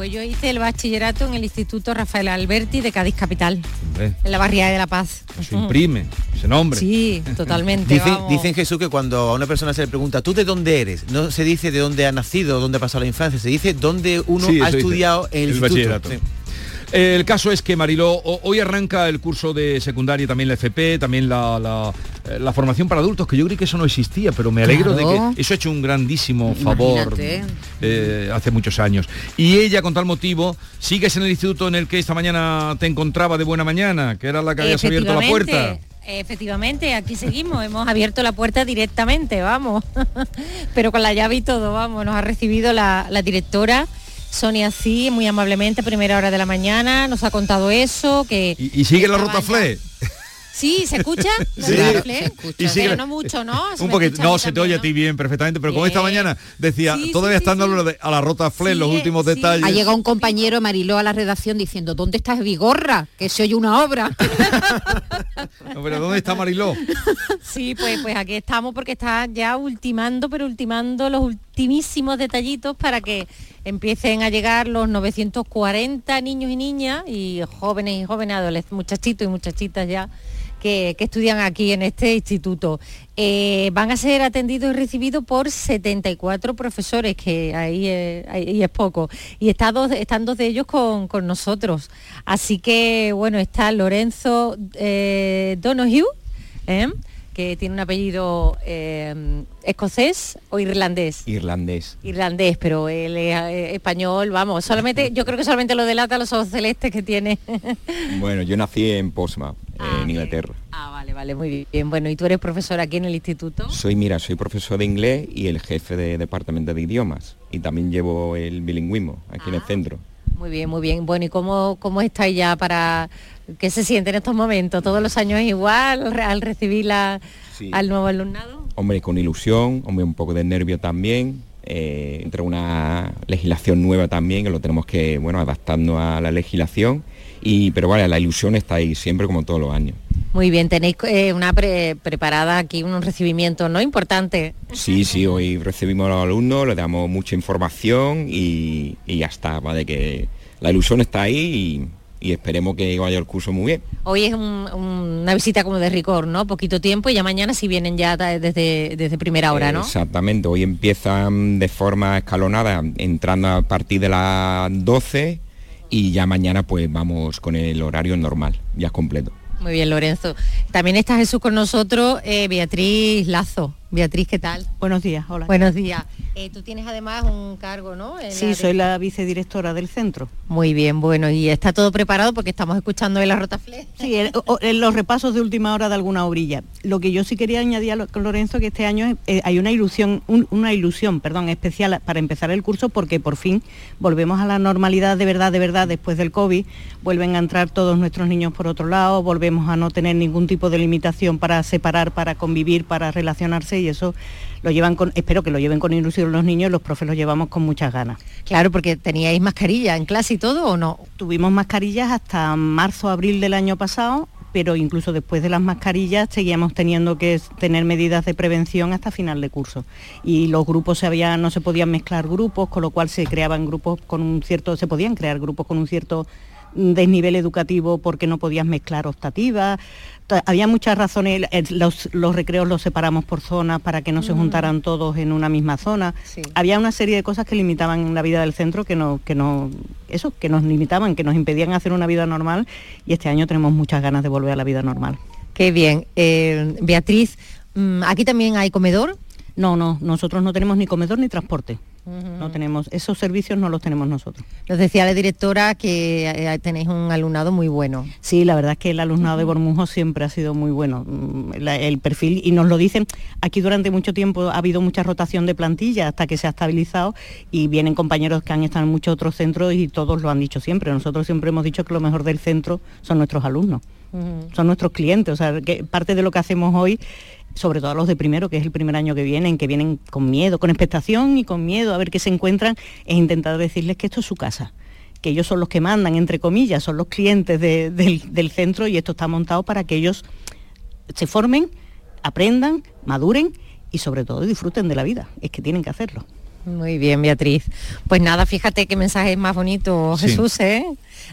S25: Pues yo hice el bachillerato en el Instituto Rafael Alberti de Cádiz Capital,
S1: Hombre,
S25: en la barriada de La Paz.
S1: eso imprime, ese nombre.
S25: Sí, totalmente.
S24: Dicen, Jesús que cuando a una persona se le pregunta, ¿tú de dónde eres? No se dice de dónde ha nacido, dónde ha pasado la infancia, se dice dónde uno
S1: Sí,
S24: ha
S1: dice,
S24: estudiado en el,
S1: el
S24: instituto.
S1: bachillerato.
S24: Sí.
S1: El caso es que Mariló, hoy arranca el curso de secundaria, también la FP, también la, la, eh, la formación para adultos, que yo creí que eso no existía, pero me alegro
S2: Claro.
S1: de que eso ha hecho un grandísimo favor eh, hace muchos años. Y ella, con tal motivo, sigues en el instituto en el que esta mañana te encontraba de buena mañana, que era la que habías abierto la puerta.
S25: Efectivamente, Efectivamente, aquí seguimos, hemos abierto la puerta directamente, vamos, pero con la llave y todo, vamos, nos ha recibido la, la directora Sonia Sí, muy amablemente, a primera hora de la mañana, nos ha contado eso, que...
S1: Y, y sigue la ruta Fle.
S25: Sí, ¿se escucha?
S1: Sí.
S25: Claro, Fle.
S1: Y
S25: Pero
S1: sigue-
S25: no mucho, ¿no? Se
S1: Un poquito,
S25: escucha
S1: no, se te oye a ti bien perfectamente, pero como esta
S25: Bien.
S1: mañana decía,
S25: Sí,
S1: todavía
S25: sí,
S1: estando lo de- a la rota Fle, los últimos detalles.
S2: Ha llegado un compañero Mariló a la redacción diciendo, ¿dónde está Vigorra? Que se oye una obra.
S1: No, pero ¿dónde está Mariló?
S25: Sí, pues, pues aquí estamos porque está ya ultimando, pero ultimando los detallitos para que empiecen a llegar los 940 niños y niñas y jóvenes y jóvenes adolescentes, muchachitos y muchachitas ya que, estudian aquí en este instituto. Eh, van a ser atendidos y recibidos por 74 profesores, que ahí, es- es poco. Y está dos- están dos de ellos con, nosotros. Así que, bueno, está Lorenzo eh, Donoghue, ¿eh? Que tiene un apellido eh, escocés o irlandés.
S14: Irlandés.
S25: Irlandés, pero él es eh, español, vamos, solamente, yo creo que solamente lo delata los ojos celestes que tiene.
S14: Bueno, yo nací en Portsmouth, en Inglaterra.
S25: Ah, vale, vale, muy bien. Bueno, ¿y tú eres profesor aquí en el instituto?
S14: Soy, mira, soy profesor de inglés y el jefe de departamento de idiomas. Y también llevo el bilingüismo aquí en el centro.
S25: Muy bien, muy bien. Bueno, ¿y cómo, cómo estáis ya para qué se siente en estos momentos? ¿Todos los años igual al recibir la, al nuevo alumnado?
S14: Hombre, con ilusión, hombre, un poco de nervio también. Eh, entre una legislación nueva también, que lo tenemos que, bueno, adaptando a la legislación. Y, pero vale, la ilusión está ahí siempre como todos los años.
S25: Muy bien, tenéis eh, una pre- preparada aquí un recibimiento no importante.
S14: Sí, sí, hoy recibimos a los alumnos, le damos mucha información y, y ya está, ¿vale? Que la ilusión está ahí y, y esperemos que vaya el curso muy bien.
S25: Hoy es un- una visita como de rigor, ¿no? Poquito tiempo y ya mañana si vienen ya desde, desde primera hora, ¿no?
S14: Exactamente, hoy empiezan de forma escalonada, entrando a partir de las 12 y ya mañana pues vamos con el horario normal, ya completo.
S25: Muy bien, Lorenzo. También está Jesús con nosotros, eh, Beatriz Lazo. Beatriz, ¿qué tal?
S26: Buenos días, hola.
S25: Buenos días. Eh, tú tienes además un cargo, ¿no? En
S26: Sí,
S25: la-
S26: soy la vicedirectora del centro.
S25: Muy bien, bueno, y está todo preparado porque estamos escuchando de la Rotafle.
S26: Sí, en los repasos de última hora de alguna orilla. Lo que yo sí quería añadir a lo- Lorenzo que este año eh, hay una ilusión, un- una ilusión, perdón, especial para empezar el curso porque por fin volvemos a la normalidad de verdad, de verdad después del COVID. Vuelven a entrar todos nuestros niños por otro lado, volvemos a no tener ningún tipo de limitación para separar, para convivir, para relacionarse y eso lo llevan con, espero que lo lleven con ilusión los niños, los profes lo llevamos con muchas ganas.
S25: Claro, porque teníais mascarilla en clase y todo o no?
S26: Tuvimos mascarillas hasta marzo, abril del año pasado, pero incluso después de las mascarillas seguíamos teniendo que tener medidas de prevención hasta final de curso. Y los grupos se habían, no se podían mezclar grupos, con lo cual se creaban grupos con un cierto, se podían crear grupos con un cierto desnivel educativo porque no podías mezclar optativas. Había muchas razones, los, los recreos los separamos por zonas para que no se
S25: Mm.
S26: juntaran todos en una misma zona. Había una serie de cosas que limitaban la vida del centro que no, que no, eso, que nos limitaban, que nos impedían hacer una vida normal y este año tenemos muchas ganas de volver a la vida normal.
S25: Qué bien. Eh, Beatriz, mm, ¿aquí también hay comedor?
S26: No, no, nosotros no tenemos ni comedor ni transporte. No tenemos, esos servicios no los tenemos nosotros.
S25: Nos decía la directora que eh, tenéis un alumnado muy bueno.
S26: Sí, la verdad es que el alumnado de Bormujo siempre ha sido muy bueno. Mm, la- el perfil, y nos lo dicen, aquí durante mucho tiempo ha habido mucha rotación de plantilla hasta que se ha estabilizado y vienen compañeros que han estado en muchos otros centros y todos lo han dicho siempre. Nosotros siempre hemos dicho que lo mejor del centro son nuestros alumnos, son nuestros clientes. O sea, que parte de lo que hacemos hoy sobre todo a los de primero, que es el primer año que vienen, que vienen con miedo, con expectación y con miedo a ver qué se encuentran, es intentar decirles que esto es su casa, que ellos son los que mandan, entre comillas, son los clientes de- del, del centro y esto está montado para que ellos se formen, aprendan, maduren y sobre todo disfruten de la vida. Es que tienen que hacerlo.
S25: Muy bien, Beatriz. Pues nada, fíjate qué mensaje más bonito,
S26: Sí.
S25: Jesús, ¿eh?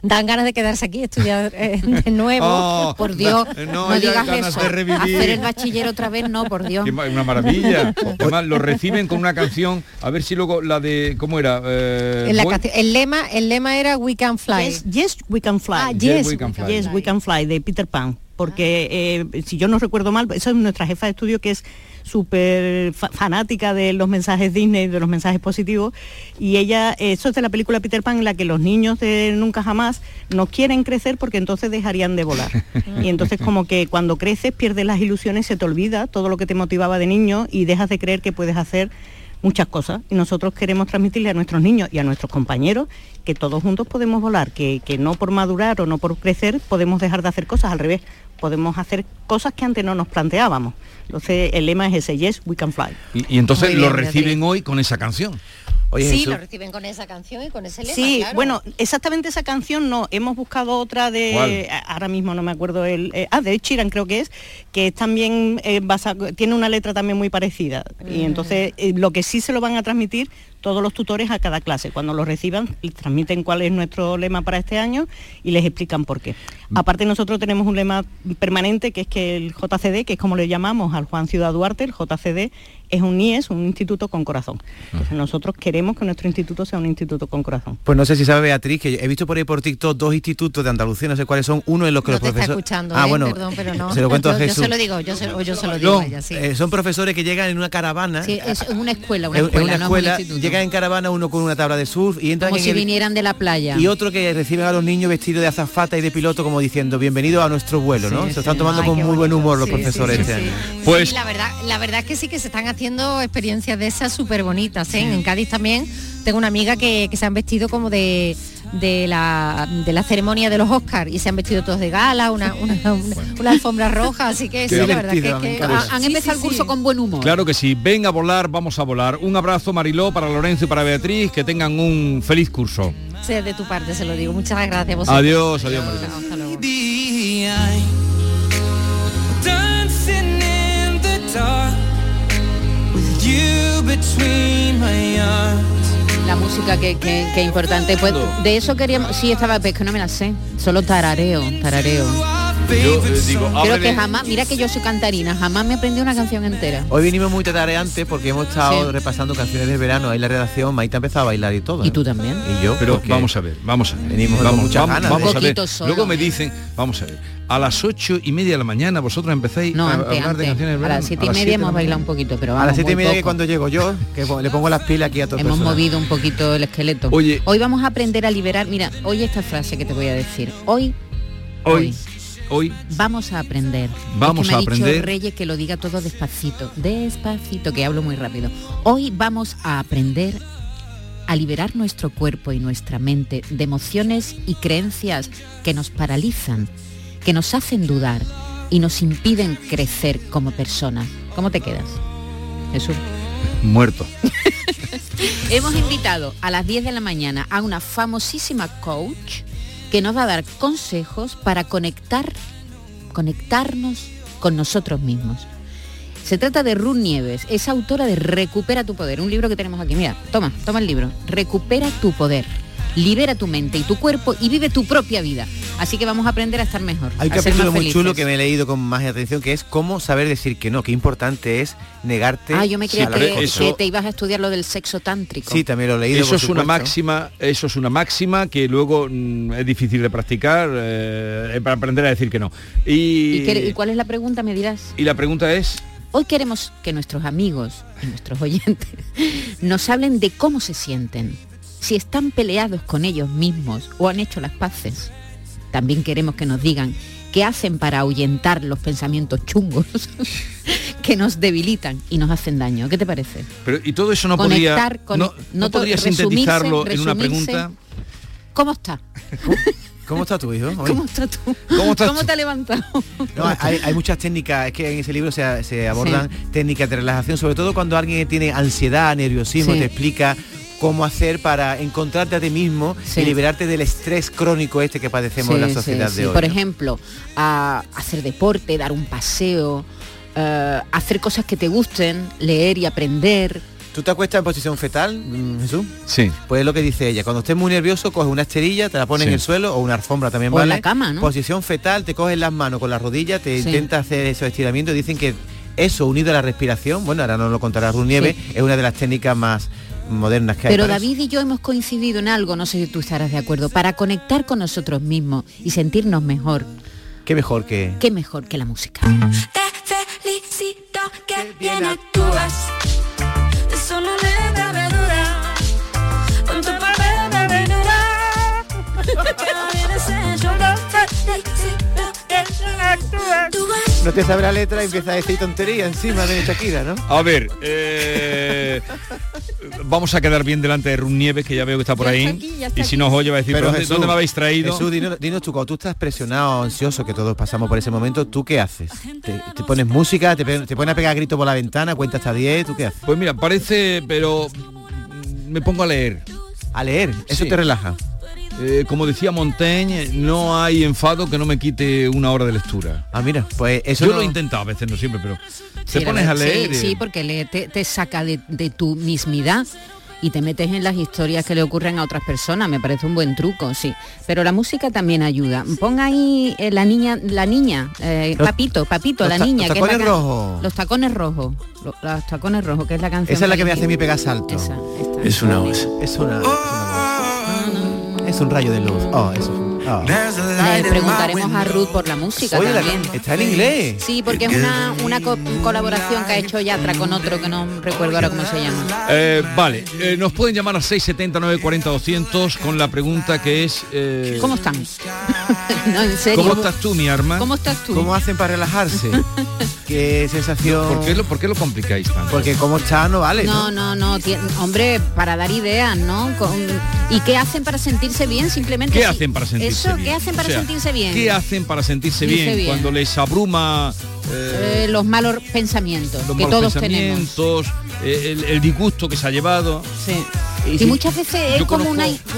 S25: Dan ganas de quedarse aquí, estudiar eh, de nuevo.
S1: Oh,
S2: por Dios,
S1: no,
S2: digas
S1: ganas
S2: eso.
S1: de revivir.
S2: Hacer el bachiller otra vez, no, por Dios.
S1: Una maravilla. Además, lo reciben con una canción, a ver si luego la de, ¿cómo era? Eh,
S25: la el lema, el lema era We Can Fly.
S26: Yes, yes, we can fly.
S25: Ah, yes, we can
S26: Yes,
S25: fly.
S26: we can fly, de Peter Pan. Porque eh, si yo no recuerdo mal, esa es nuestra jefa de estudio que es súper fa- fanática de los mensajes Disney, de los mensajes positivos, y ella, eso es de la película Peter Pan en la que los niños de Nunca Jamás no quieren crecer porque entonces dejarían de volar. y entonces como que cuando creces pierdes las ilusiones, se te olvida todo lo que te motivaba de niño y dejas de creer que puedes hacer muchas cosas y nosotros queremos transmitirle a nuestros niños y a nuestros compañeros que todos juntos podemos volar, que, que no por madurar o no por crecer podemos dejar de hacer cosas, al revés, podemos hacer cosas que antes no nos planteábamos. Entonces el lema es ese, yes, we can fly.
S1: Y, y entonces lo reciben hoy con esa canción.
S25: Sí, lo reciben con esa canción y con ese lema.
S26: Sí,
S25: claro.
S26: bueno, exactamente esa canción no, hemos buscado otra de, ahora mismo no me acuerdo el, eh, ah, de Sheeran creo que es, que es también eh, basa- tiene una letra también muy parecida. Y entonces eh, lo que sí se lo van a transmitir todos los tutores a cada clase. Cuando lo reciban, les transmiten cuál es nuestro lema para este año y les explican por qué. Aparte nosotros tenemos un lema permanente que es que el JCD, que es como le llamamos al Juan Ciudad Duarte, el JCD es un IES, un instituto con corazón. Entonces nosotros queremos que nuestro instituto sea un instituto con corazón.
S24: Pues no sé si sabe Beatriz, que he visto por ahí por TikTok dos institutos de Andalucía, no sé cuáles son, uno en los que
S25: No
S24: los
S25: te está
S24: profesores...
S25: escuchando,
S24: ah,
S25: ¿eh?
S24: bueno,
S25: Perdón, pero no.
S24: se lo cuento a
S25: Yo- yo
S24: Jesús.
S25: se lo digo, yo se- o yo se lo digo
S24: No,
S25: a ella, sí.
S24: eh, son profesores que llegan en una caravana,
S2: Sí, es una escuela, una
S24: en, en
S2: escuela,
S24: una
S2: no es un
S24: escuela, llegan en caravana uno con una tabla de surf y entran
S2: Como
S24: en
S2: si
S24: el-
S2: vinieran de la playa.
S24: y otro que reciben a los niños vestidos de azafata y de piloto como diciendo bienvenido a nuestro vuelo, ¿no?
S25: Sí,
S24: Se están tomando
S25: Ay,
S24: con muy buen humor los
S25: Sí,
S24: profesores
S25: sí, sí,
S24: este
S25: sí.
S24: año.
S1: Pues
S25: Sí, la verdad, la verdad es que sí que se están haciendo experiencias de esas súper bonitas. ¿eh? En Cádiz también tengo una amiga que, que se han vestido como de, de, la, de la ceremonia de los Oscars y se han vestido todos de gala, una, una, una- una alfombra roja, así que
S1: Qué
S25: sí, la verdad que, que-
S2: Han
S25: sí,
S2: empezado
S25: sí,
S2: el curso
S25: sí.
S2: con buen humor.
S1: Claro que sí, ven a volar, vamos a volar. Un abrazo Mariló para Lorenzo y para Beatriz, que tengan un feliz curso.
S25: Sí, de tu parte se lo digo. Muchas gracias vosotros.
S1: Adiós, adiós Mariló.
S25: Hasta luego.
S2: La música que, que, que importante. Pues de eso queríamos. Sí, estaba, pero es que no me la sé. Solo tarareo, tarareo.
S1: Yo eh, digo,
S2: Creo
S1: ábrele-
S2: que jamás, mira que yo soy cantarina, jamás me aprendí una canción entera.
S24: Hoy venimos muy tatareantes porque hemos estado
S2: Sí.
S24: repasando canciones de verano. Ahí la redacción, Maite ha empezado a bailar y todo.
S2: ¿Y
S24: ¿eh?
S2: tú también?
S24: Y yo,
S1: Pero vamos a ver, vamos a ver.
S24: Venimos con
S1: vamos,
S24: muchas
S1: vamos,
S24: ganas,
S1: vamos
S24: ¿eh?
S1: a ver.
S2: Solo.
S1: Luego me dicen, vamos a ver, a las ocho y media de la mañana vosotros empezáis
S2: No,
S1: a
S2: antes,
S1: hablar de canciones de
S2: A
S1: verano.
S2: las siete y
S1: las
S2: media hemos
S1: la
S2: bailado un poquito, pero
S24: a
S2: vamos,
S24: las siete y media que cuando llego yo, que le pongo las pilas aquí a todo el
S2: Hemos movido un poquito el esqueleto.
S1: Oye.
S2: Hoy vamos a aprender a liberar. Mira, oye esta frase que te voy a decir. Hoy,
S1: Hoy, hoy,
S2: vamos a aprender.
S1: Vamos
S2: Es que me
S1: a
S2: ha dicho
S1: aprender.
S2: Reyes que lo diga todo despacito, despacito, que hablo muy rápido. Hoy vamos a aprender a liberar nuestro cuerpo y nuestra mente de emociones y creencias que nos paralizan, que nos hacen dudar y nos impiden crecer como personas. ¿Cómo te quedas? Jesús.
S1: muerto.
S2: Hemos invitado a las 10 de la mañana a una famosísima coach que nos va a dar consejos para conectar, conectarnos con nosotros mismos. Se trata de Ruth Nieves, es autora de Recupera tu poder, un libro que tenemos aquí. Mira, toma, toma el libro. Recupera tu poder. Libera tu mente y tu cuerpo y vive tu propia vida. Así que vamos a aprender a estar mejor.
S24: Hay un capítulo muy chulo que me he leído con más atención, que es cómo saber decir que no, qué importante es negarte.
S2: Ah, yo me creía que, te ibas a estudiar lo del sexo tántrico.
S24: Sí, también lo he leído.
S1: Eso es una máxima, eso es una máxima que luego mm, es difícil de practicar eh, para aprender a decir que no. Y,
S2: ¿Y, qué- y cuál es la pregunta? Me dirás.
S1: y la pregunta es,
S2: Hoy queremos que nuestros amigos y nuestros oyentes nos hablen de cómo se sienten, si están peleados con ellos mismos o han hecho las paces. También queremos que nos digan qué hacen para ahuyentar los pensamientos chungos que nos debilitan y nos hacen daño. ¿Qué te parece?
S1: pero y todo eso no
S2: Conectar
S1: podría,
S2: con-
S1: no,
S2: no
S1: no podría
S2: to-
S1: sintetizarlo en una pregunta.
S2: ¿Cómo está?
S24: ¿Cómo está tu hijo? hoy?
S2: ¿Cómo estás tú?
S1: ¿Cómo estás tú?
S2: te has levantado?
S24: No, hay, hay muchas técnicas, es que en ese libro se, se abordan técnicas de relajación, sobre todo cuando alguien tiene ansiedad, nerviosismo,
S2: Sí.
S24: te explica cómo hacer para encontrarte a ti mismo
S2: Sí.
S24: y liberarte del estrés crónico este que padecemos en la
S2: Sí,
S24: sociedad
S2: sí,
S24: de
S2: sí.
S24: hoy.
S2: Por ejemplo, a hacer deporte, dar un paseo, eh, hacer cosas que te gusten, leer y aprender.
S24: ¿Tú te acuestas en posición fetal, mm, Jesús?
S1: Sí.
S24: Pues es lo que dice ella. Cuando estés muy nervioso, coges una esterilla, te la pones
S1: Sí.
S24: en el suelo o una alfombra también
S2: O en
S24: vale.
S2: la cama, ¿no?
S24: Posición fetal, te coges las manos con las rodillas, te
S2: Sí.
S24: intentas hacer esos estiramientos. Dicen que eso unido a la respiración, bueno, ahora nos lo contará Ruth Nieves, es una de las técnicas más modernas que hay.
S2: Pero
S24: eso.
S2: David y yo hemos coincidido en algo, no sé si tú estarás de acuerdo, para conectar con nosotros mismos y sentirnos mejor.
S24: Qué mejor que...
S2: ¿Qué mejor que la música?
S27: Te felicito que bien actúas. Eso no. Te
S24: la letra y empieza a decir tontería encima de Shakira, ¿no?
S1: A ver, eh, vamos a quedar bien delante de Run Nieves, que ya veo que está por
S24: Ya
S1: ahí.
S24: está aquí,
S1: y si
S24: aquí.
S1: nos oye va a decir,
S24: Pero
S1: ¿pero ¿dónde,
S24: Jesús,
S1: dónde me habéis traído?
S24: Jesús, dinos, dinos tú, cuando tú estás presionado, ansioso, que todos pasamos por ese momento, ¿tú qué haces? ¿Te, te pones música, te, te pones a pegar grito por la ventana, cuenta hasta 10, ¿tú qué haces?
S1: Pues mira, parece, pero me pongo a leer.
S24: A leer, eso
S1: Sí.
S24: te relaja.
S1: Eh, como decía Montaigne, no hay enfado que no me quite una hora de lectura.
S24: Ah, mira, pues eso
S1: Yo
S24: no-
S1: lo he intentado a veces, no siempre, pero te pones a leer.
S2: Sí,
S1: eh,
S2: sí, porque leer te, te saca de, de tu mismidad y te metes en las historias que le ocurren a otras personas. Me parece un buen truco, sí. Pero la música también ayuda. Ponga ahí eh, la niña, la niña, eh,
S24: Los-
S2: papito, papito,
S24: los
S2: la niña.
S24: los
S2: que es la
S24: tacones rojos.
S2: Los tacones rojos. Lo- Los tacones rojos, que es la canción.
S24: Esa es la que me hace mi pegar salto.
S28: Es una voz.
S24: Es una, es una voz. Es un rayo de luz. Oh, eso oh.
S2: Le preguntaremos a Ruth por la música
S24: Oye, la-
S2: también.
S24: está en inglés.
S2: Sí, porque es una, una co- colaboración que ha hecho Yatra con otro que no recuerdo ahora cómo se llama.
S1: Eh, vale, eh, nos pueden llamar a 670 940 200 con la pregunta que es... eh,
S2: ¿Cómo están? no, en serio.
S1: ¿Cómo estás tú, mi arma?
S2: ¿Cómo estás tú?
S24: ¿Cómo hacen para relajarse? Qué sensación.
S1: ¿Por qué lo, por qué lo complicáis tanto?
S24: Porque como está no vale,
S2: No,
S24: ¿no?
S2: no, hombre, para dar ideas, ¿no? Con- ¿Y qué hacen para sentirse bien? Simplemente.
S1: ¿Qué hacen para sentirse
S2: Eso,
S1: bien?
S2: ¿qué hacen para
S1: O sea,
S2: sentirse bien?
S1: ¿Qué hacen para sentirse
S2: Sentirse
S1: bien,
S2: bien.
S1: cuando les abruma eh,
S2: Eh, los malos pensamientos
S1: los
S2: que
S1: malos
S2: todos tenemos.
S1: pensamientos, eh, el, el disgusto que se ha llevado?
S2: Sí.
S1: Y
S2: muchas veces es como,
S1: conozco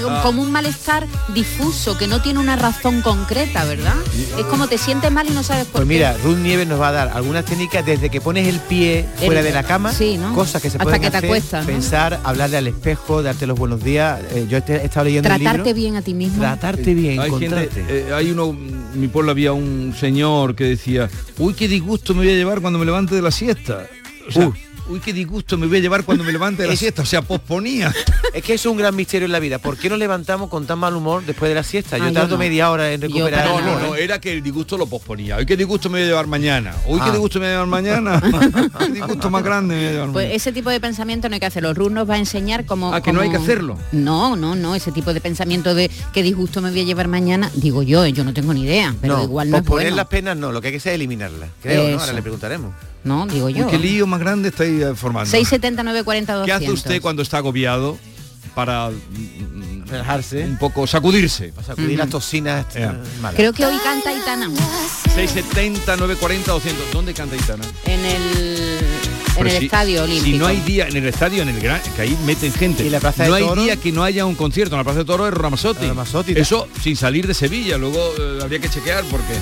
S2: una, como un malestar difuso, que no tiene una razón concreta, ¿verdad? Es como te sientes mal y no sabes por
S24: Pues
S2: qué.
S24: mira, Ruth Nieves nos va a dar algunas técnicas desde que pones el pie fuera
S2: El-
S24: de la cama,
S2: sí, ¿no?
S24: cosas que se
S2: Hasta
S24: pueden
S2: que te
S24: hacer,
S2: ¿no?
S24: pensar, hablarle al espejo, darte los buenos días. Eh, yo he estado leyendo el
S2: Tratarte
S24: libro.
S2: bien a ti mismo.
S24: Tratarte bien,
S1: Hay gente,
S24: encontrarte.
S1: eh, hay uno, en mi pueblo había un señor que decía, uy, qué disgusto me voy a llevar cuando me levante de la siesta. O sea,
S24: Uh.
S1: Uy, qué disgusto me voy a llevar cuando me levante de la
S24: Es-
S1: siesta. O sea, posponía.
S24: Es que eso es un gran misterio en la vida. ¿Por qué nos levantamos con tan mal humor después de la siesta? Yo
S2: Ah, yo
S24: tardo
S2: no.
S24: media hora en recuperar
S1: No,
S24: el
S1: no, no,
S24: ¿eh?
S1: era que el disgusto lo posponía. Uy, qué disgusto me voy a llevar mañana. Uy, qué
S24: Ah.
S1: disgusto me voy a llevar mañana. qué disgusto más grande me voy a llevar
S2: Pues
S1: mañana.
S2: ese tipo de pensamiento no hay que hacerlo. Ruth nos va a enseñar cómo...
S1: Ah, que no hay que hacerlo.
S2: No, no, no. Ese tipo de pensamiento de qué disgusto me voy a llevar mañana, digo yo, eh, yo no tengo ni idea, pero
S24: no,
S2: igual no es
S24: posponer
S2: bueno.
S24: las penas no, lo que hay que hacer es eliminarlas. Creo, ¿no? Ahora le preguntaremos.
S2: No, digo
S1: Uy,
S2: yo.
S1: qué lío más grande estáis eh, formando.
S2: 679 40
S1: ¿Qué hace usted cuando está agobiado para mm,
S24: Relajarse.
S1: un poco sacudirse?
S24: Sacudir las toxinas eh,
S1: Ya.
S24: malas.
S2: Creo que hoy canta Itana
S1: 670 940 200. ¿Dónde canta Itana?
S2: en el, en el
S1: si-
S2: estadio olímpico.
S1: Si no hay día en el estadio, en el gran, que ahí meten gente.
S24: ¿Y la Plaza de
S1: no hay
S24: Toros?
S1: día que no haya un concierto. En la Plaza de Toro es Ramazotti.
S24: Ramazotti.
S1: Eso sin salir de Sevilla. Luego eh, habría que chequear porque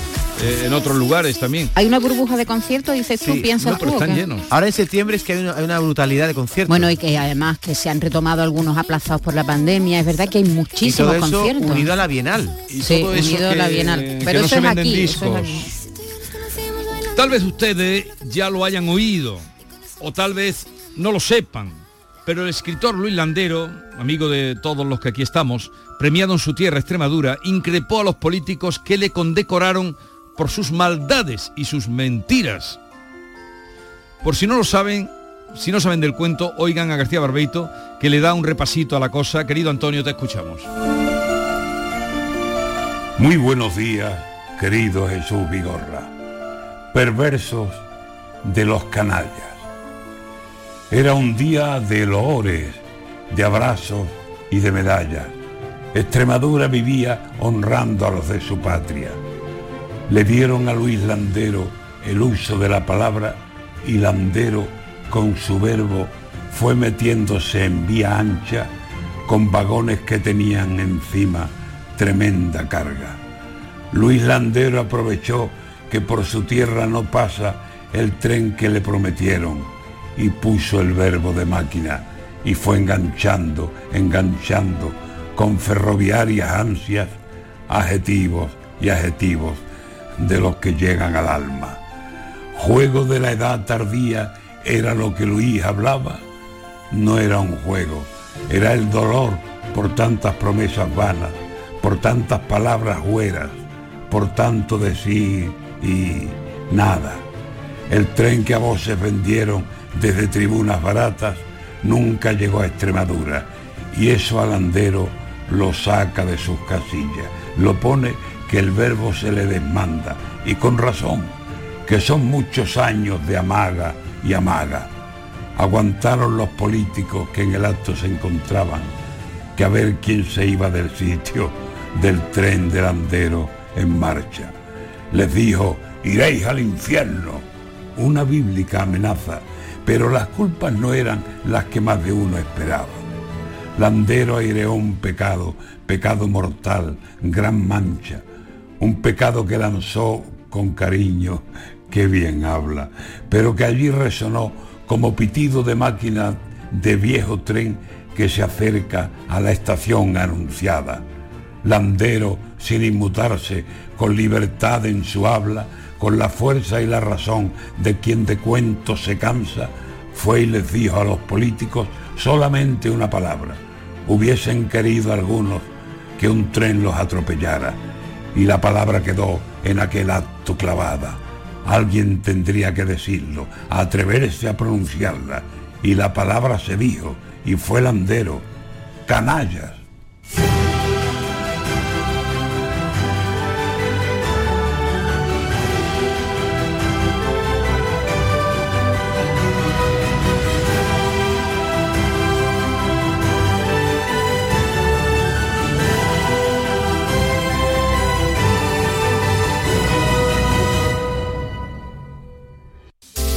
S1: eh, en otros lugares también.
S2: Hay una burbuja de conciertos, dices tú,
S1: Sí,
S2: piensas
S1: no, pero
S2: tú.
S1: están llenos.
S24: Ahora en septiembre es que hay una, hay una brutalidad de conciertos.
S2: Bueno, y que además que se han retomado algunos aplazados por la pandemia. Es verdad que hay
S24: y
S2: muchísimos
S24: todo eso
S2: conciertos.
S24: unido a la Bienal.
S1: Y
S2: Sí,
S1: todo eso
S2: unido a la Bienal. Pero
S1: no
S2: eso es aquí, eso es aquí.
S1: Tal vez ustedes ya lo hayan oído o tal vez no lo sepan, pero el escritor Luis Landero, amigo de todos los que aquí estamos, premiado en su tierra Extremadura, increpó a los políticos que le condecoraron por sus maldades y sus mentiras. Por si no lo saben, si no saben del cuento, oigan a García Barbeito que le da un repasito a la cosa. Querido Antonio, te escuchamos.
S29: Muy buenos días, querido Jesús Vigorra. Perversos de los canallas. Era un día de loores, de abrazos y de medallas. Extremadura vivía honrando a los de su patria. Le dieron a Luis Landero el uso de la palabra y Landero con su verbo fue metiéndose en vía ancha con vagones que tenían encima tremenda carga. Luis Landero aprovechó que por su tierra no pasa el tren que le prometieron y puso el verbo de máquina y fue enganchando, enganchando con ferroviarias ansias adjetivos y adjetivos de los que llegan al alma. Juego de la edad tardía era lo que Luis hablaba. No era un juego, era el dolor por tantas promesas vanas, por tantas palabras hueras, por tanto decir y nada. El tren que a voces vendieron desde tribunas baratas nunca llegó a Extremadura. Y eso al andero lo saca de sus casillas, lo pone que el verbo se le desmanda. Y con razón, que son muchos años de amaga y amaga. Aguantaron los políticos que en el acto se encontraban, que a ver quién se iba del sitio del tren del andero en marcha. Les dijo, iréis al infierno, una bíblica amenaza, pero las culpas no eran las que más de uno esperaba. Landero aireó un pecado, pecado mortal, gran mancha, un pecado que lanzó con cariño, que bien habla, pero que allí resonó como pitido de máquina de viejo tren que se acerca a la estación anunciada. Landero sin inmutarse, con libertad en su habla, con la fuerza y la razón de quien de cuentos se cansa, fue y les dijo a los políticos solamente una palabra. Hubiesen querido algunos que un tren los atropellara y la palabra quedó en aquel acto clavada. Alguien tendría que decirlo, atreverse a pronunciarla y la palabra se dijo y fue Landero. Canallas.